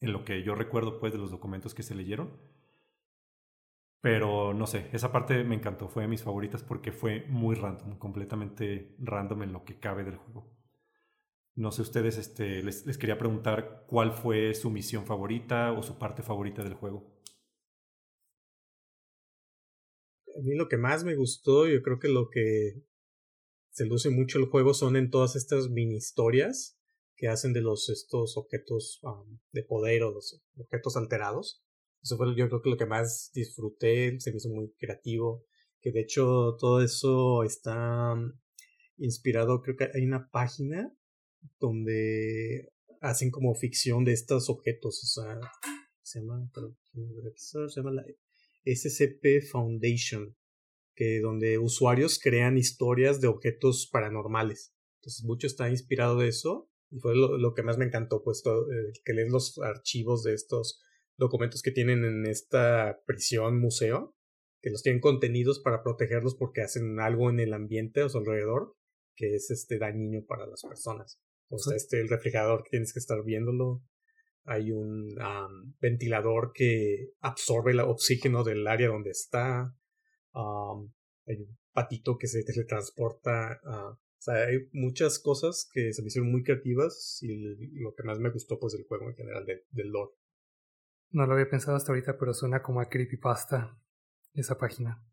en lo que yo recuerdo pues de los documentos que se leyeron. Pero no sé, esa parte me encantó, fue de mis favoritas porque fue muy random, completamente random en lo que cabe del juego. No sé ustedes, este, les, les quería preguntar cuál fue su misión favorita o su parte favorita del juego. A mí lo que más me gustó, yo creo que lo que se luce mucho el juego son en todas estas mini historias que hacen de los estos objetos de poder o los objetos alterados. Eso fue yo creo que lo que más disfruté, se me hizo muy creativo, que de hecho todo eso está inspirado, creo que hay una página donde hacen como ficción de estos objetos, o sea, se llama, se llama la SCP Foundation, que donde usuarios crean historias de objetos paranormales. Entonces, mucho está inspirado de eso y fue lo, que más me encantó, pues, eh, que lees los archivos de estos documentos que tienen en esta prisión museo, que los tienen contenidos para protegerlos porque hacen algo en el ambiente a su alrededor que es este dañino para las personas. O sea, este el refrigerador que tienes que estar viéndolo hay un ventilador que absorbe el oxígeno del área donde está, hay un patito que se teletransporta, o sea, hay muchas cosas que se me hicieron muy creativas y lo que más me gustó pues del juego en general, del lore. No lo había pensado hasta ahorita, pero suena como a creepypasta esa página.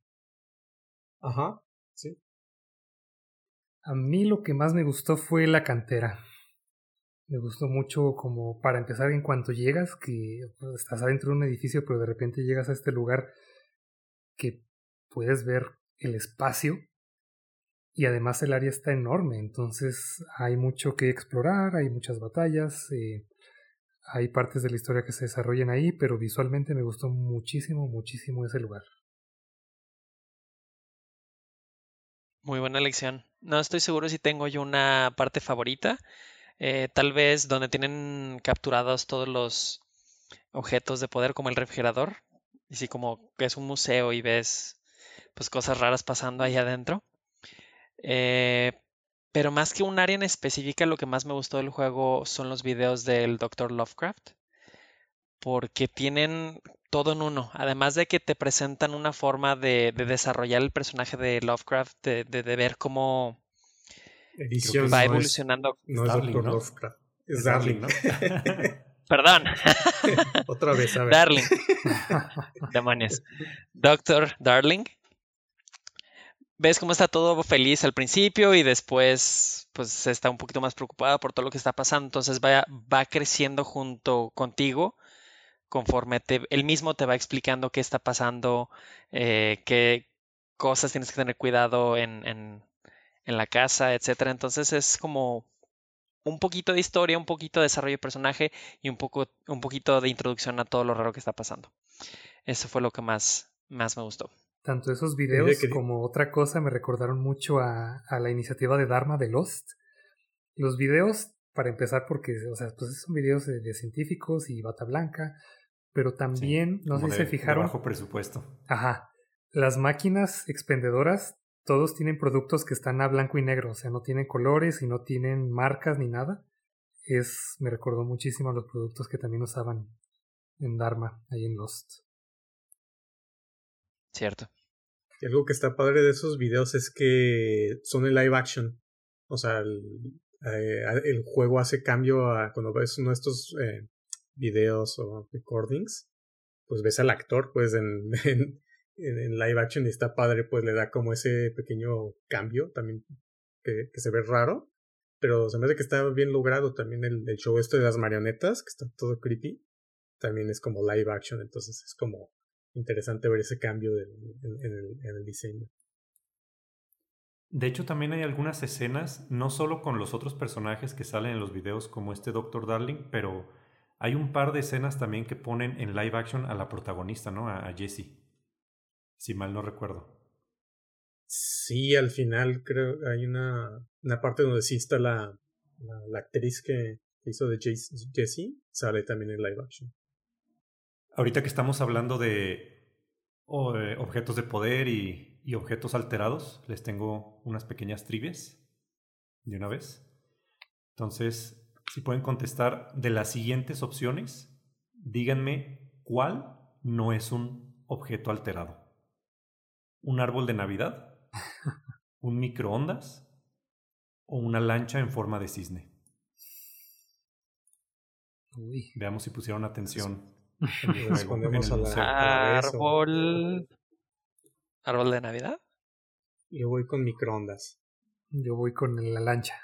Ajá, sí. A mí lo que más me gustó fue la cantera. Me gustó mucho como para empezar en cuanto llegas, que pues, estás adentro de un edificio, pero de repente llegas a este lugar que puedes ver el espacio y además el área está enorme, entonces hay mucho que explorar, hay muchas batallas, eh, hay partes de la historia que se desarrollan ahí, pero visualmente me gustó muchísimo, muchísimo ese lugar. Muy buena elección. No estoy seguro si tengo yo una parte favorita. Eh, tal vez donde tienen capturados todos los objetos de poder como el refrigerador. Y sí, como es un museo y ves pues cosas raras pasando ahí adentro. Eh, pero más que un área en específica, lo que más me gustó del juego son los videos del Dr. Lovecraft. Porque tienen todo en uno. Además de que te presentan una forma de, desarrollar el personaje de Lovecraft, de ver cómo va evolucionando. no es Darling, ¿no? Es Darling, ¿no? Perdón. [laughs] Otra vez, a ver. Darling. [laughs] Demonios. Doctor Darling. Ves cómo está todo feliz al principio y después pues está un poquito más preocupada por todo lo que está pasando. Entonces va, va creciendo junto contigo conforme te, él mismo te va explicando qué está pasando, eh, qué cosas tienes que tener cuidado en, en, en la casa, etcétera. Entonces es como un poquito de historia, un poquito de desarrollo de personaje y un, poco, un poquito de introducción a todo lo raro que está pasando. Eso fue lo que más, más me gustó. Tanto esos videos como otra cosa me recordaron mucho a, a, la iniciativa de Dharma de Lost. Los videos, para empezar, porque, o sea, pues son videos de, científicos y bata blanca, pero también, no sé si se fijaron. bajo presupuesto. Ajá. Las máquinas expendedoras, todos tienen productos que están a blanco y negro, o sea, no tienen colores y no tienen marcas ni nada. Es, me recordó muchísimo a los productos que también usaban en Dharma, ahí en Lost. Cierto. Y algo que está padre de esos videos es que son en live action. O sea, el, eh, el juego hace cambio a cuando ves uno de estos eh, videos o recordings, pues ves al actor pues en, [laughs] en, en, live action y está padre, pues le da como ese pequeño cambio también que, se ve raro. Pero se me hace que está bien logrado también el, show esto de las marionetas, que está todo creepy. También es como live action, entonces es como interesante ver ese cambio en, el, diseño. De hecho, también hay algunas escenas, no solo con los otros personajes que salen en los videos como este Doctor Darling, pero hay un par de escenas también que ponen en live action a la protagonista, ¿no? A, Jessie. Si mal no recuerdo. Sí, al final creo hay una, una parte donde sí está la, la, actriz que hizo de Jessie, sale también en live action. Ahorita que estamos hablando de objetos de poder y, y, objetos alterados, les tengo unas pequeñas trivias de una vez. Entonces, si pueden contestar de las siguientes opciones, díganme cuál no es un objeto alterado. ¿Un árbol de Navidad? [laughs] ¿Un microondas? ¿O una lancha en forma de cisne? Veamos si pusieron atención [laughs] Respondemos a la árbol. [laughs] ¿Árbol de Navidad? Yo voy con microondas. Yo voy con la lancha.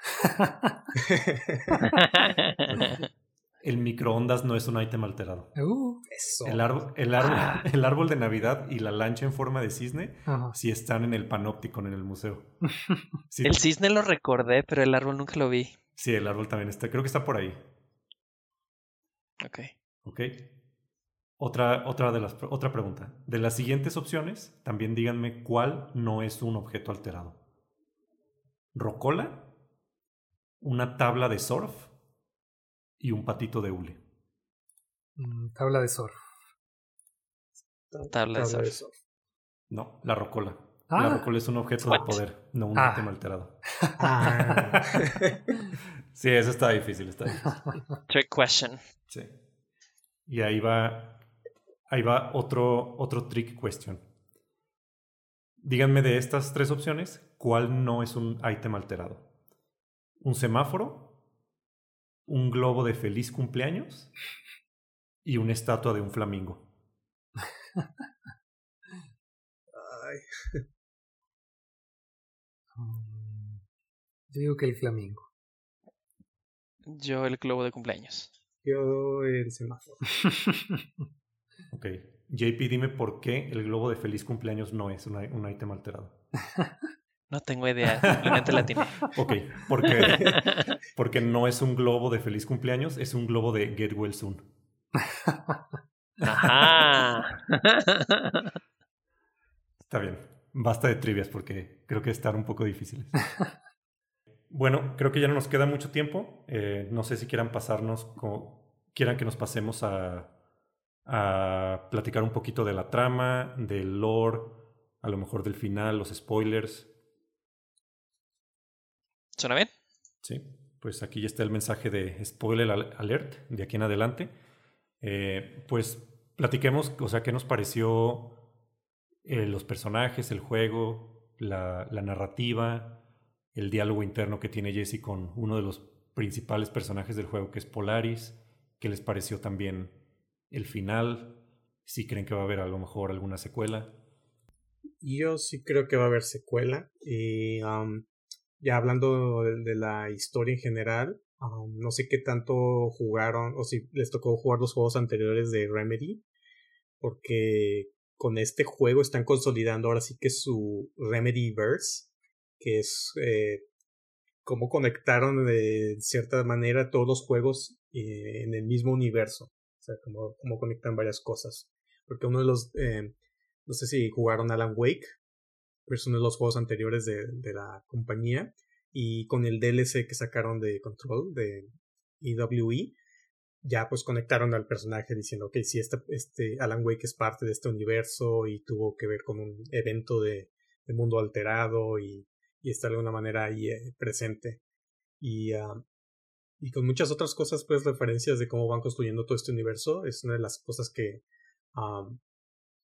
El microondas no es un ítem alterado. Uh. el, árbol, el, árbol, [laughs] el, árbol, de Navidad y la lancha en forma de cisne sí están en el panóptico en el museo. [laughs] El cisne lo recordé, pero el árbol nunca lo vi. Sí, el árbol también está. Creo que está por ahí. Ok. Ok. Otra, otra, de las, otra pregunta. De las siguientes opciones, también díganme cuál no es un objeto alterado. Rocola, una tabla de surf y un patito de hule. Mm, tabla de surf. Tabla, de, surf. No, la rocola. La ah. rocola es un objeto de poder, no un ah. alterado. Ah. [laughs] sí, eso está difícil, está difícil. [laughs] Trick question. Sí. Y ahí va Ahí va otro, otro trick question. Díganme de estas tres opciones, ¿cuál no es un ítem alterado? ¿Un semáforo? ¿Un globo de feliz cumpleaños? Y una estatua de un flamingo. Ay. Mm, yo digo que el flamingo. Yo el globo de cumpleaños. Yo el semáforo. [laughs] Ok. JP, dime por qué el globo de feliz cumpleaños no es un, un ítem alterado. [laughs] No tengo idea, simplemente la tiene. [laughs] Ok, porque, porque no es un globo de feliz cumpleaños, es un globo de Get Well Soon. Ajá. [laughs] Está bien, basta de trivias porque creo que están un poco difíciles. Bueno, creo que ya no nos queda mucho tiempo. Eh, no sé si quieran pasarnos, quieran que nos pasemos a a platicar un poquito de la trama, del lore, a lo mejor del final, los spoilers. ¿Suena bien? Sí, pues aquí ya está el mensaje de spoiler alert de aquí en adelante. Eh, pues platiquemos, o sea, qué nos pareció eh, los personajes, el juego, la, la narrativa, el diálogo interno que tiene Jesse con uno de los principales personajes del juego, que es Polaris. ¿Qué les pareció también el final, si creen que va a haber a lo mejor alguna secuela. Yo sí creo que va a haber secuela. Y ya hablando de, la historia en general, no sé qué tanto jugaron o si les tocó jugar los juegos anteriores de Remedy, porque con este juego están consolidando ahora sí que su Remedyverse, que es eh, cómo conectaron de cierta manera todos los juegos eh, en el mismo universo. O sea, cómo, conectan varias cosas. Porque uno de los, eh, no sé si jugaron Alan Wake, pero es uno de los juegos anteriores de, la compañía. Y con el DLC que sacaron de Control, de EWE, ya pues conectaron al personaje diciendo, ok, si este, este Alan Wake es parte de este universo y tuvo que ver con un evento de, mundo alterado y, está de alguna manera ahí eh, presente. Y, y con muchas otras cosas, pues referencias de cómo van construyendo todo este universo, es una de las cosas que um,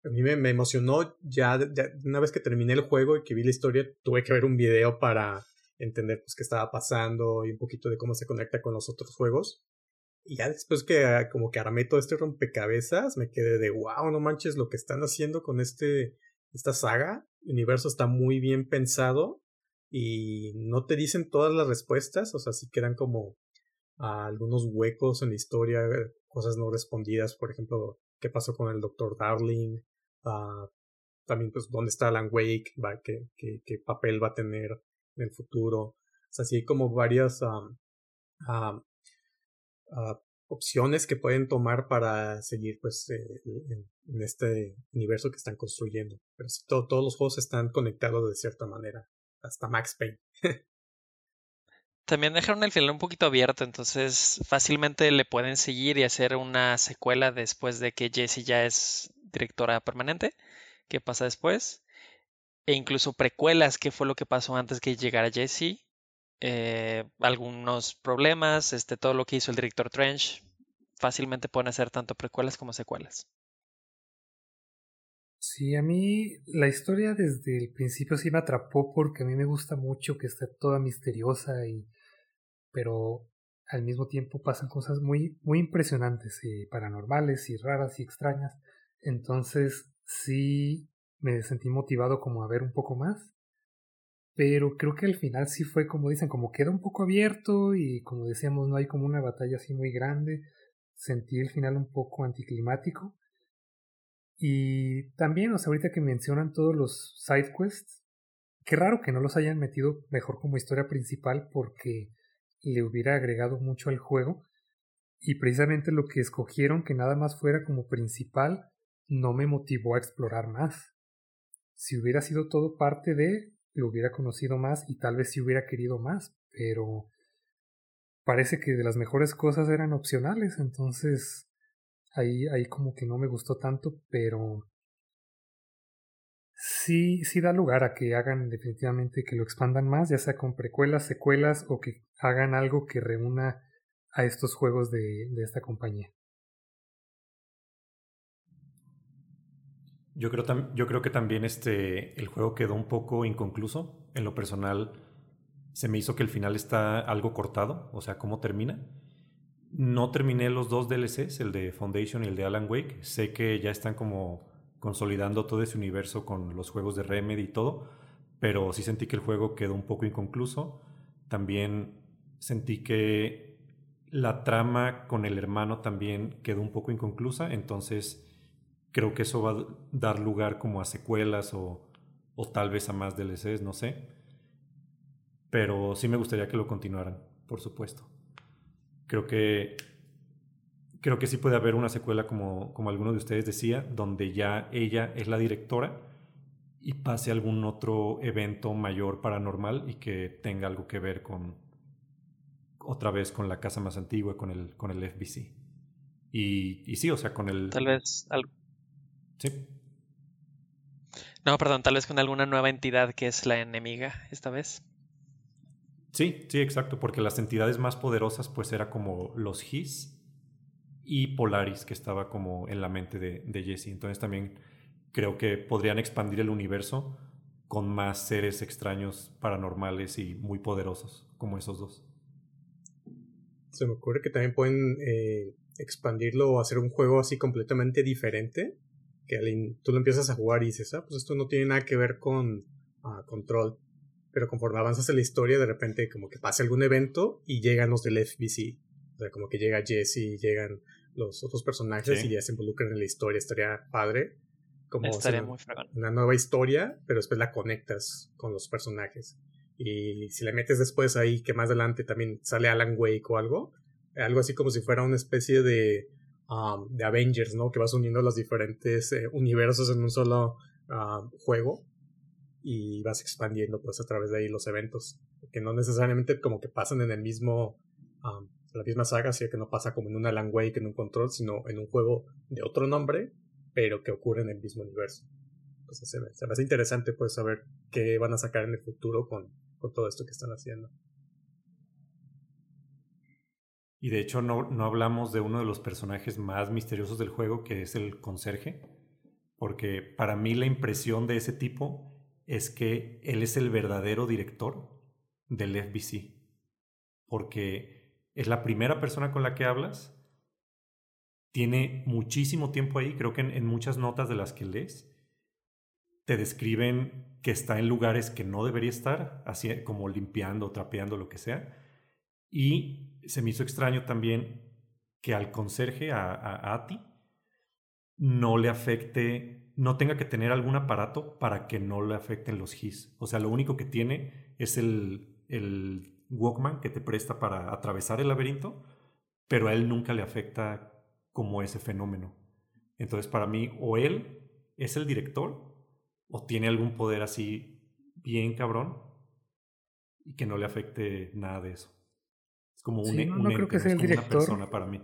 a mí me, me emocionó ya, ya, una vez que terminé el juego y que vi la historia, tuve que ver un video para entender pues qué estaba pasando y un poquito de cómo se conecta con los otros juegos. Y ya después que ah, como que armé todo este rompecabezas, me quedé de wow, no manches lo que están haciendo con este esta saga. El universo está muy bien pensado y no te dicen todas las respuestas, o sea, sí quedan como ah, algunos huecos en la historia, cosas no respondidas, por ejemplo, qué pasó con el Dr. Darling, uh, también pues dónde está Alan Wake, va, qué, papel va a tener en el futuro. O sea, hay como varias um, opciones que pueden tomar para seguir pues eh, en, este universo que están construyendo. Pero sí, todo, todos los juegos están conectados de cierta manera, hasta Max Payne. [laughs] También dejaron el final un poquito abierto, entonces fácilmente le pueden seguir y hacer una secuela después de que Jessie ya es directora permanente. ¿Qué pasa después? E incluso precuelas, qué fue lo que pasó antes que llegara Jessie. Eh, algunos problemas, este, todo lo que hizo el director Trench. Fácilmente pueden hacer tanto precuelas como secuelas. Sí, a mí la historia desde el principio sí me atrapó porque a mí me gusta mucho que esté toda misteriosa y pero al mismo tiempo pasan cosas muy muy impresionantes y paranormales y raras y extrañas. Entonces sí me sentí motivado como a ver un poco más. Pero creo que al final sí fue como dicen, como queda un poco abierto y como decíamos no hay como una batalla así muy grande. Sentí el final un poco anticlimático y también, o sea, ahorita que mencionan todos los side quests, qué raro que no los hayan metido mejor como historia principal porque le hubiera agregado mucho al juego. Y precisamente lo que escogieron que nada más fuera como principal no me motivó a explorar más. Si hubiera sido todo parte de, lo hubiera conocido más y tal vez si hubiera querido más, pero parece que de las mejores cosas eran opcionales, entonces ahí, ahí como que no me gustó tanto, pero sí, sí da lugar a que hagan definitivamente que lo expandan más, ya sea con precuelas, secuelas o que hagan algo que reúna a estos juegos de, de esta compañía. Yo creo, yo creo que también este, el juego quedó un poco inconcluso. En lo personal, se me hizo que el final está algo cortado, o sea, cómo termina. No terminé los dos DLCs, el de Foundation y el de Alan Wake. Sé que ya están como consolidando todo ese universo con los juegos de Remedy y todo, pero sí sentí que el juego quedó un poco inconcluso. También sentí que la trama con el hermano también quedó un poco inconclusa, entonces creo que eso va a dar lugar como a secuelas o, o tal vez a más DLCs, no sé. Pero sí me gustaría que lo continuaran, por supuesto. Creo que creo que sí puede haber una secuela como, como alguno de ustedes decía, donde ya ella es la directora y pase algún otro evento mayor paranormal y que tenga algo que ver con otra vez con la casa más antigua, con el, con el FBC. Y, y sí, o sea, con el... Tal vez... Algo. Sí. No, perdón, tal vez con alguna nueva entidad que es la enemiga esta vez. Sí, sí, exacto, porque las entidades más poderosas pues era como los His y Polaris, que estaba como en la mente de, de Jesse. Entonces también creo que podrían expandir el universo con más seres extraños, paranormales y muy poderosos, como esos dos. Se me ocurre que también pueden eh, expandirlo o hacer un juego así completamente diferente. Que tú lo empiezas a jugar y dices, ah, pues esto no tiene nada que ver con uh, control pero conforme avanzas en la historia, de repente como que pasa algún evento y llegan los del FBC. O sea, como que llega Jesse, llegan los otros personajes y ya se involucran en la historia. Estaría padre. Como Estaría muy una nueva historia, pero después la conectas con los personajes. Y si le metes después ahí, que más adelante también sale Alan Wake o algo, algo así como si fuera una especie de, um, de Avengers, ¿no? Que vas uniendo los diferentes eh, universos en un solo uh, juego y vas expandiendo pues a través de ahí los eventos. Que no necesariamente como que pasan en el mismo, um, la misma saga, así que no pasa como en un Alan Wake, en un control, sino en un juego de otro nombre, pero que ocurre en el mismo universo. Entonces se me, se hace interesante pues saber qué van a sacar en el futuro con, con todo esto que están haciendo. Y de hecho no, no hablamos de uno de los personajes más misteriosos del juego, que es el conserje, porque para mí la impresión de ese tipo es que él es el verdadero director del FBC, porque es la primera persona con la que hablas, tiene muchísimo tiempo ahí, creo que en, muchas notas de las que lees, te describen que está en lugares que no debería estar, así como limpiando, trapeando, lo que sea. Y se me hizo extraño también que al conserje, a, a Ati, no le afecte, no tenga que tener algún aparato para que no le afecten los GIS. O sea, lo único que tiene es el, el Walkman que te presta para atravesar el laberinto, pero a él nunca le afecta como ese fenómeno. Entonces, para mí, o él es el director, o tiene algún poder así bien cabrón, y que no le afecte nada de eso. Es como un, no, creo que sea el director, persona para mí.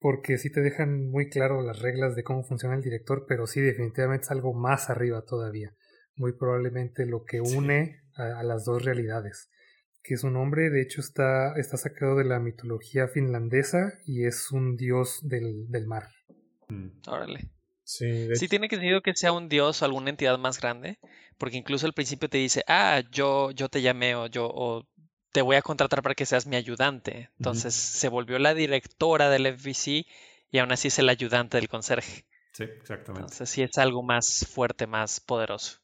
Porque sí te dejan muy claro las reglas de cómo funciona el director, pero sí, definitivamente es algo más arriba todavía. Muy probablemente lo que une a, las dos realidades que su nombre de hecho está, está sacado de la mitología finlandesa y es un dios del, del mar. Mm. Órale. Sí, sí tiene sentido que sea un dios o alguna entidad más grande, porque incluso al principio te dice, ah, yo, yo te llamé o yo o te voy a contratar para que seas mi ayudante. Entonces se volvió la directora del FBC y aún así es el ayudante del conserje. Sí, exactamente. Entonces sí es algo más fuerte, más poderoso.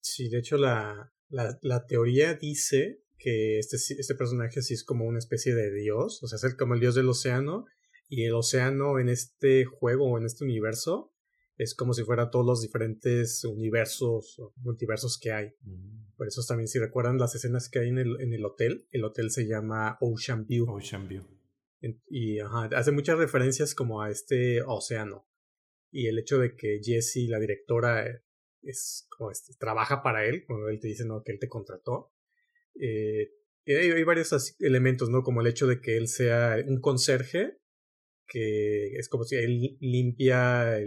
Sí, de hecho la, la, la teoría dice que este, este personaje sí es como una especie de dios, o sea, es como el dios del océano, y el océano en este juego o en este universo es como si fuera todos los diferentes universos o multiversos que hay. Mm. Por eso también si recuerdan las escenas que hay en el, en el hotel, el hotel se llama Ocean View. Ocean View. Y hace muchas referencias como a este océano. Y el hecho de que Jessie, la directora, es como este, trabaja para él, cuando él te dice no, que él te contrató, eh, hay, varios elementos, ¿no? Como el hecho de que él sea un conserje, que es como si él limpia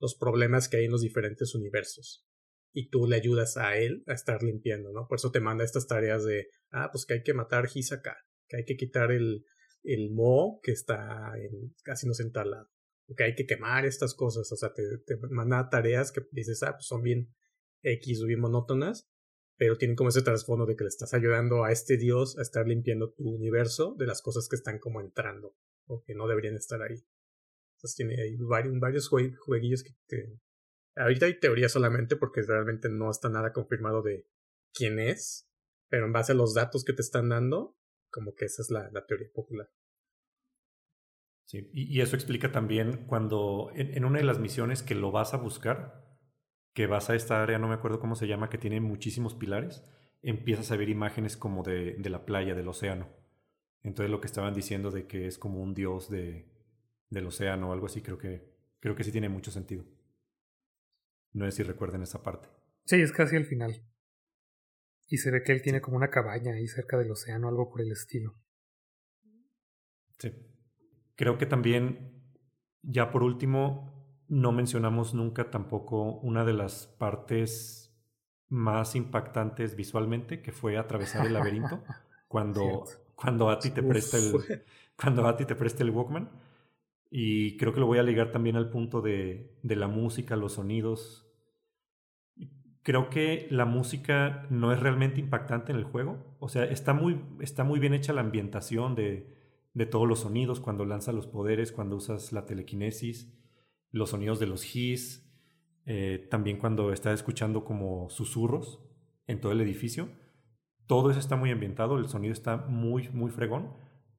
los problemas que hay en los diferentes universos. Y tú le ayudas a él a estar limpiando, ¿no? Por eso te manda estas tareas de, ah, pues que hay que matar Hisaka, que hay que quitar el, el mo que está en, casi no lado que hay que quemar estas cosas, o sea, te, te manda tareas que dices, ah, pues son bien X o bien monótonas, pero tienen como ese trasfondo de que le estás ayudando a este dios a estar limpiando tu universo de las cosas que están como entrando o que no deberían estar ahí. Entonces tiene varios, jueguillos que, Ahorita hay teoría solamente porque realmente no está nada confirmado de quién es, pero en base a los datos que te están dando, como que esa es la, teoría popular. Sí, y, eso explica también cuando en una de las misiones que lo vas a buscar, que vas a esta área, no me acuerdo cómo se llama, que tiene muchísimos pilares, empiezas a ver imágenes como de la playa, del océano. Entonces lo que estaban diciendo de que es como un dios de, del océano o algo así, creo que, creo que sí tiene mucho sentido. No sé si recuerden esa parte. Sí, es casi el final. Y se ve que él tiene como una cabaña ahí cerca del océano, algo por el estilo. Sí. Creo que también, ya por último, no mencionamos nunca tampoco una de las partes más impactantes visualmente, que fue atravesar el laberinto, [laughs] cuando, cuando Ati te presta el, [laughs] cuando Ati te presta el Walkman. Y creo que lo voy a ligar también al punto de, de la música, los sonidos. Creo que la música no es realmente impactante en el juego. O sea, está muy, está muy bien hecha la ambientación de, de todos los sonidos, cuando lanzas los poderes, cuando usas la telequinesis los sonidos de los his, eh, también cuando estás escuchando como susurros en todo el edificio. Todo eso está muy ambientado, el sonido está muy, muy fregón,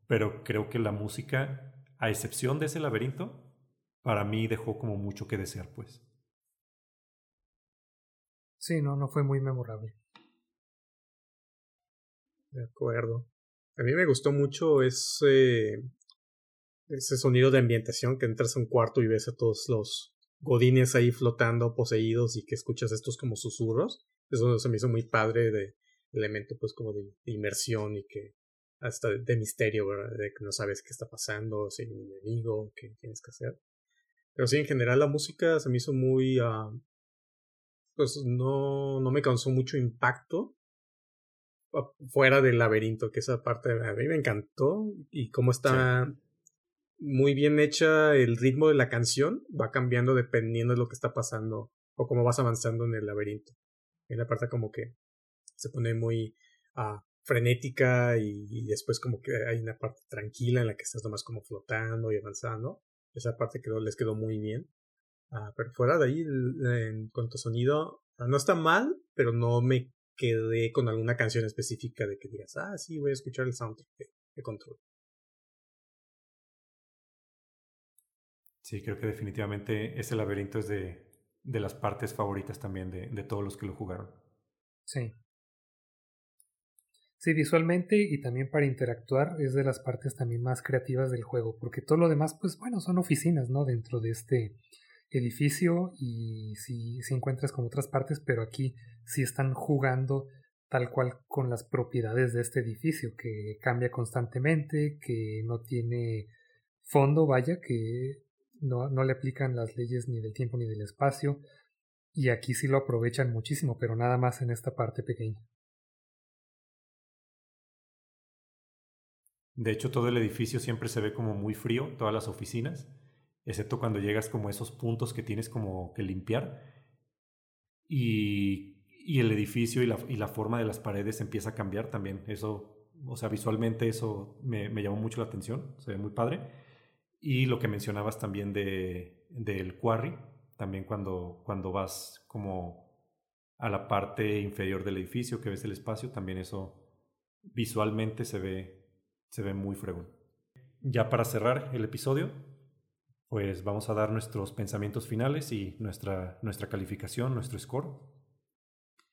pero creo que la música, a excepción de ese laberinto, para mí dejó como mucho que desear, pues. Sí, no, no fue muy memorable. De acuerdo. A mí me gustó mucho ese, ese sonido de ambientación que entras a un cuarto y ves a todos los godines ahí flotando, poseídos y que escuchas estos como susurros. Eso se me hizo muy padre de elemento pues como de, inmersión y que hasta de, misterio, ¿verdad? De que no sabes qué está pasando, si hay un enemigo, qué tienes que hacer. Pero sí, en general la música se me hizo muy... Uh, pues no, no me causó mucho impacto fuera del laberinto, que esa parte a mí me encantó y cómo está muy bien hecha el ritmo de la canción, va cambiando dependiendo de lo que está pasando o cómo vas avanzando en el laberinto. En la parte como que se pone muy uh, frenética y, después como que hay una parte tranquila en la que estás nomás como flotando y avanzando. Esa parte creo les quedó muy bien. Uh, pero fuera de ahí, en cuanto a sonido, no está mal, pero no me quedé con alguna canción específica de que digas, ah, sí, voy a escuchar el soundtrack de, Control. Sí, creo que definitivamente ese laberinto es de, de las partes favoritas también de, de, todos los que lo jugaron. Sí. Sí, visualmente y también para interactuar es de las partes también más creativas del juego, porque todo lo demás, pues bueno, son oficinas, ¿no? Dentro de este edificio y si, si encuentras con otras partes, pero aquí sí están jugando tal cual con las propiedades de este edificio, que cambia constantemente, que no tiene fondo, vaya, que no, no le aplican las leyes ni del tiempo ni del espacio, y aquí sí lo aprovechan muchísimo, pero nada más en esta parte pequeña. De hecho, todo el edificio siempre se ve como muy frío, todas las oficinas, excepto cuando llegas como a esos puntos que tienes como que limpiar. Y, y el edificio y la, y la, forma de las paredes empieza a cambiar también. Eso, o sea, visualmente eso me, me, llamó mucho la atención, se ve muy padre. Y lo que mencionabas también de, del quarry, también cuando, cuando vas como a la parte inferior del edificio, que ves el espacio, también eso visualmente se ve, se ve muy fregón. Ya para cerrar el episodio, pues vamos a dar nuestros pensamientos finales y nuestra, nuestra calificación, nuestro score.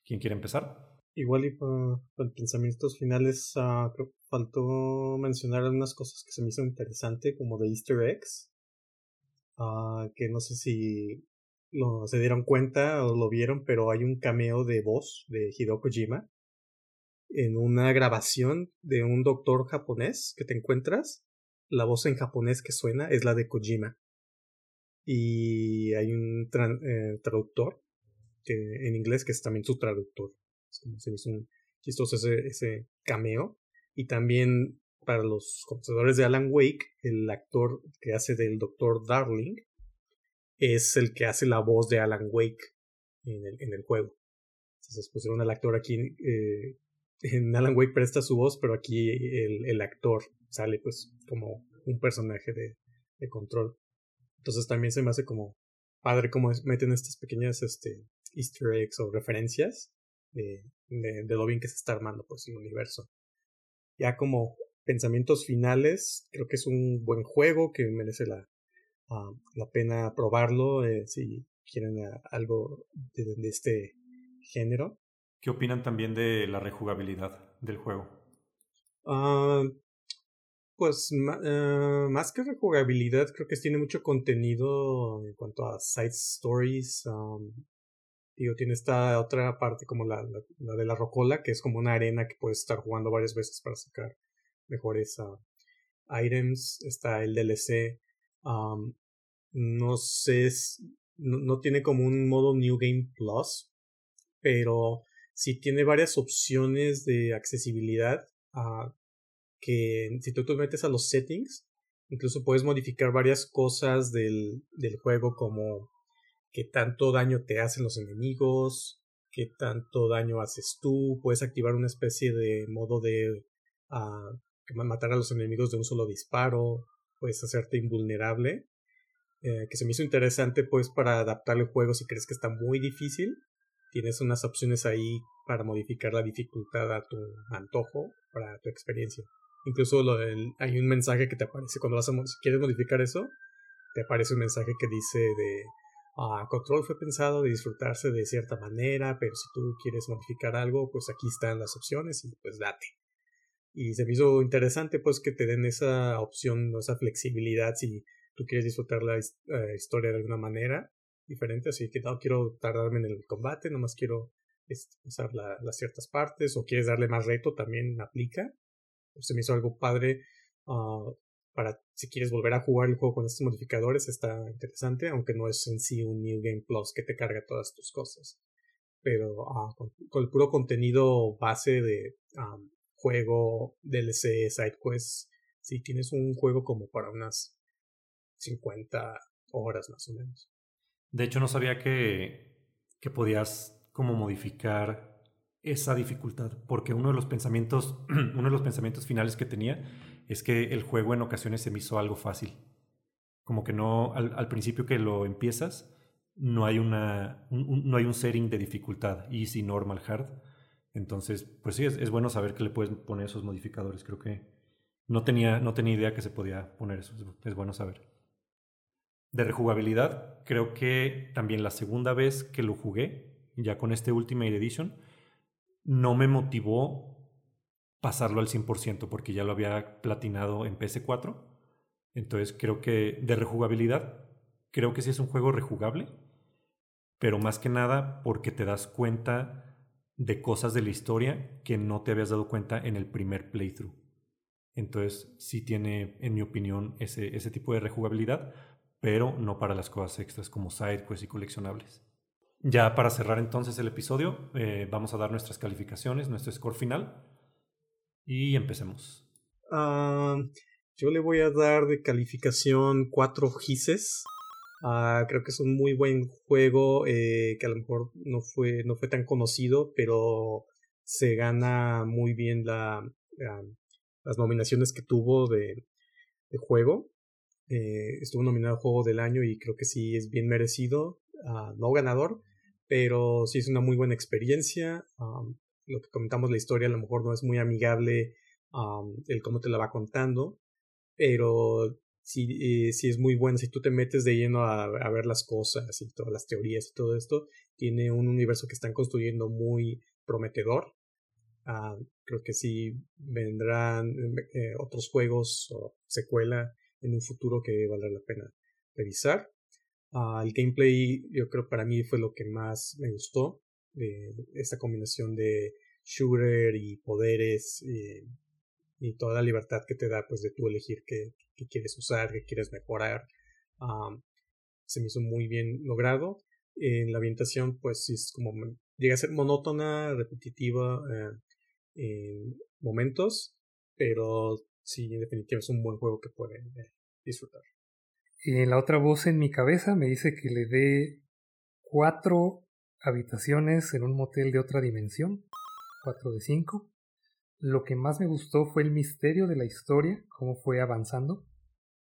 ¿Quién quiere empezar? Igual y para, pensamientos finales uh, faltó mencionar algunas cosas que se me hizo interesante como de easter eggs uh, que no sé si se dieron cuenta o lo vieron pero hay un cameo de voz de Hideo Kojima en una grabación de un doctor japonés que te encuentras la voz en japonés que suena es la de Kojima y hay un eh, traductor en inglés que es también su traductor. Es como se hizo un chistoso ese, ese cameo. Y también para los conocedores de Alan Wake, el actor que hace del Doctor Darling es el que hace la voz de Alan Wake en el, en el juego. Entonces pusieron al actor aquí, eh, en Alan Wake presta su voz, pero aquí el, el actor sale pues como un personaje de, de control. Entonces también se me hace como padre cómo meten estas pequeñas este, easter eggs o referencias de, de, lo bien que se está armando pues el universo. Ya como pensamientos finales, creo que es un buen juego que merece la, ah, la pena probarlo eh, si quieren ah, algo de, este género. ¿Qué opinan también de la rejugabilidad del juego? Uh, pues eh, más que rejugabilidad, creo que tiene mucho contenido en cuanto a side stories. Um, digo, tiene esta otra parte como la, de la rocola, que es como una arena que puedes estar jugando varias veces para sacar mejores uh, items. Está el DLC. No sé, no, no, tiene como un modo New Game Plus, pero sí tiene varias opciones de accesibilidad. Uh, que si tú te metes a los settings, incluso puedes modificar varias cosas del, del juego como qué tanto daño te hacen los enemigos, qué tanto daño haces tú, puedes activar una especie de modo de uh, matar a los enemigos de un solo disparo, puedes hacerte invulnerable, eh, que se me hizo interesante pues para adaptar el juego si crees que está muy difícil, tienes unas opciones ahí para modificar la dificultad a tu antojo, para tu experiencia. Incluso hay un mensaje que te aparece cuando vas a, si quieres modificar eso, te aparece un mensaje que dice de ah, control fue pensado de disfrutarse de cierta manera, pero si tú quieres modificar algo, pues aquí están las opciones y pues date. Y se me hizo interesante pues que te den esa opción, esa flexibilidad si tú quieres disfrutar la eh, historia de alguna manera diferente, así que no quiero tardarme en el combate, nomás quiero este, usar las ciertas partes o quieres darle más reto, también aplica. Se me hizo algo padre ah, para si quieres volver a jugar el juego con estos modificadores, está interesante, aunque no es en sí un New Game Plus que te carga todas tus cosas. Pero ah, con, el puro contenido base de juego, DLC, side quests, si tienes un juego como para unas 50 horas más o menos. De hecho, no sabía que, que podías como modificar esa dificultad, porque uno de los pensamientos, [clears throat] uno de los pensamientos finales que tenía es que el juego en ocasiones se me hizo algo fácil. Como que no, al, principio que lo empiezas, no hay, una, un, no hay un setting de dificultad, easy, normal, hard. Entonces, pues sí, es, bueno saber que le puedes poner esos modificadores. Creo que no tenía, no tenía idea que se podía poner eso. Es bueno saber. De rejugabilidad, creo que también la segunda vez que lo jugué, ya con este Ultimate Edition, no me motivó pasarlo al 100% porque ya lo había platinado en PS4. Entonces creo que de rejugabilidad, creo que sí es un juego rejugable, pero más que nada porque te das cuenta de cosas de la historia que no te habías dado cuenta en el primer playthrough. Entonces sí tiene, en mi opinión, ese, ese tipo de rejugabilidad, pero no para las cosas extras como side quests y coleccionables. Ya para cerrar entonces el episodio, eh, vamos a dar nuestras calificaciones, nuestro score final. Y empecemos. Ah, yo le voy a dar de calificación 4 gises. Ah, creo que es un muy buen juego eh, que a lo mejor no fue, no fue tan conocido, pero se gana muy bien la, las nominaciones que tuvo de juego. Eh, estuvo nominado Juego del Año y creo que sí es bien merecido. Ah, no ganador, pero sí es una muy buena experiencia lo que comentamos la historia a lo mejor no es muy amigable el cómo te la va contando, pero sí, eh, es muy bueno si tú te metes de lleno a, ver las cosas y todas las teorías y todo esto, tiene un universo que están construyendo muy prometedor. Ah, creo que sí vendrán eh, otros juegos o secuela en un futuro que valdrá la pena revisar. Ah, el gameplay yo creo para mí fue lo que más me gustó de esta combinación de shooter y poderes eh, y toda la libertad que te da pues de tú elegir qué, quieres usar, qué quieres mejorar. se me hizo muy bien logrado. En la ambientación pues es como llega a ser monótona, repetitiva eh, en momentos, pero sí, en definitiva es un buen juego que pueden eh, disfrutar. Y la otra voz en mi cabeza me dice que le dé cuatro habitaciones en un motel de otra dimensión, 4 de 5. Lo que más me gustó fue el misterio de la historia, cómo fue avanzando,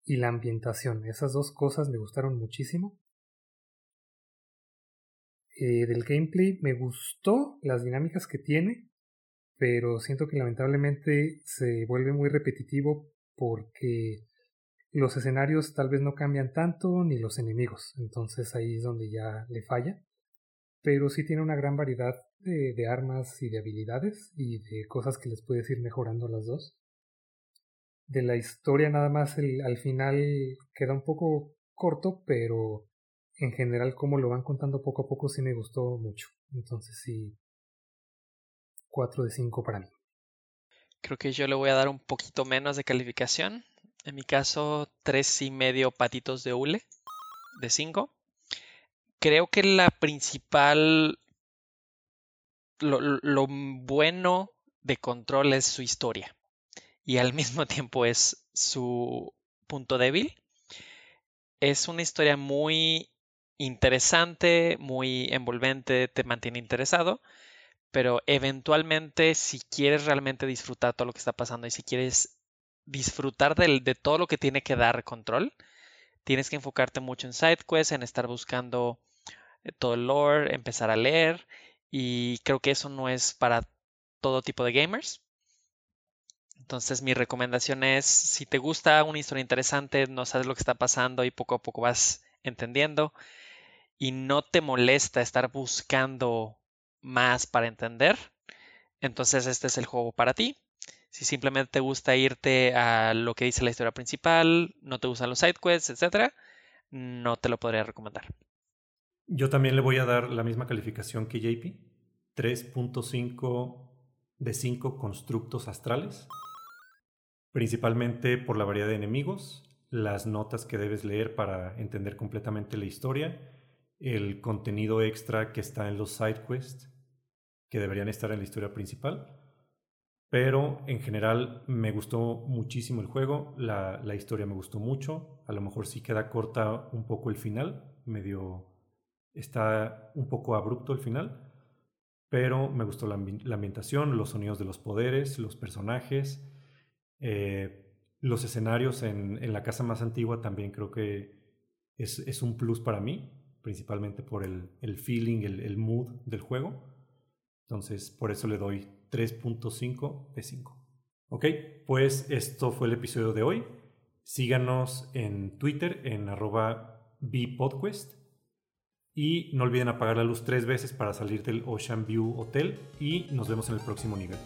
y la ambientación. Esas dos cosas me gustaron muchísimo. Eh, del gameplay me gustó las dinámicas que tiene, pero siento que lamentablemente se vuelve muy repetitivo porque los escenarios tal vez no cambian tanto ni los enemigos, entonces ahí es donde ya le falla pero sí tiene una gran variedad de, armas y de habilidades y de cosas que les puedes ir mejorando las dos. De la historia nada más el, al final queda un poco corto, pero en general como lo van contando poco a poco sí me gustó mucho. Entonces sí, 4 de 5 para mí. Creo que yo le voy a dar un poquito menos de calificación. En mi caso, tres y medio patitos de hule de 5 creo que la principal, lo, bueno de Control es su historia y al [laughs] mismo tiempo es su punto débil. Es una historia muy interesante, muy envolvente, te mantiene interesado, pero eventualmente si quieres realmente disfrutar todo lo que está pasando y si quieres disfrutar de todo lo que tiene que dar control, tienes que enfocarte mucho en side quests, en estar buscando eh, todo el lore, empezar a leer y creo que eso no es para todo tipo de gamers. Entonces mi recomendación es, si te gusta una historia interesante, no sabes lo que está pasando y poco a poco vas entendiendo y no te molesta estar buscando más para entender, entonces este es el juego para ti. Si simplemente te gusta irte a lo que dice la historia principal, no te gustan los side quests, etc., no te lo podría recomendar. Yo también le voy a dar la misma calificación que JP, 3.5 de 5 constructos astrales, principalmente por la variedad de enemigos, las notas que debes leer para entender completamente la historia, el contenido extra que está en los side quests que deberían estar en la historia principal. Pero en general me gustó muchísimo el juego, la, historia me gustó mucho, a lo mejor sí queda corta un poco el final, medio está un poco abrupto el final, pero me gustó la, ambientación, los sonidos de los poderes, los personajes, eh, los escenarios en, la casa más antigua también creo que es, un plus para mí, principalmente por el, feeling, el, mood del juego. Entonces, por eso le doy 3.5 de 5. Ok, pues esto fue el episodio de hoy. Síganos en Twitter en arroba bpodquest y no olviden apagar la luz tres veces para salir del Ocean View Hotel y nos vemos en el próximo nivel.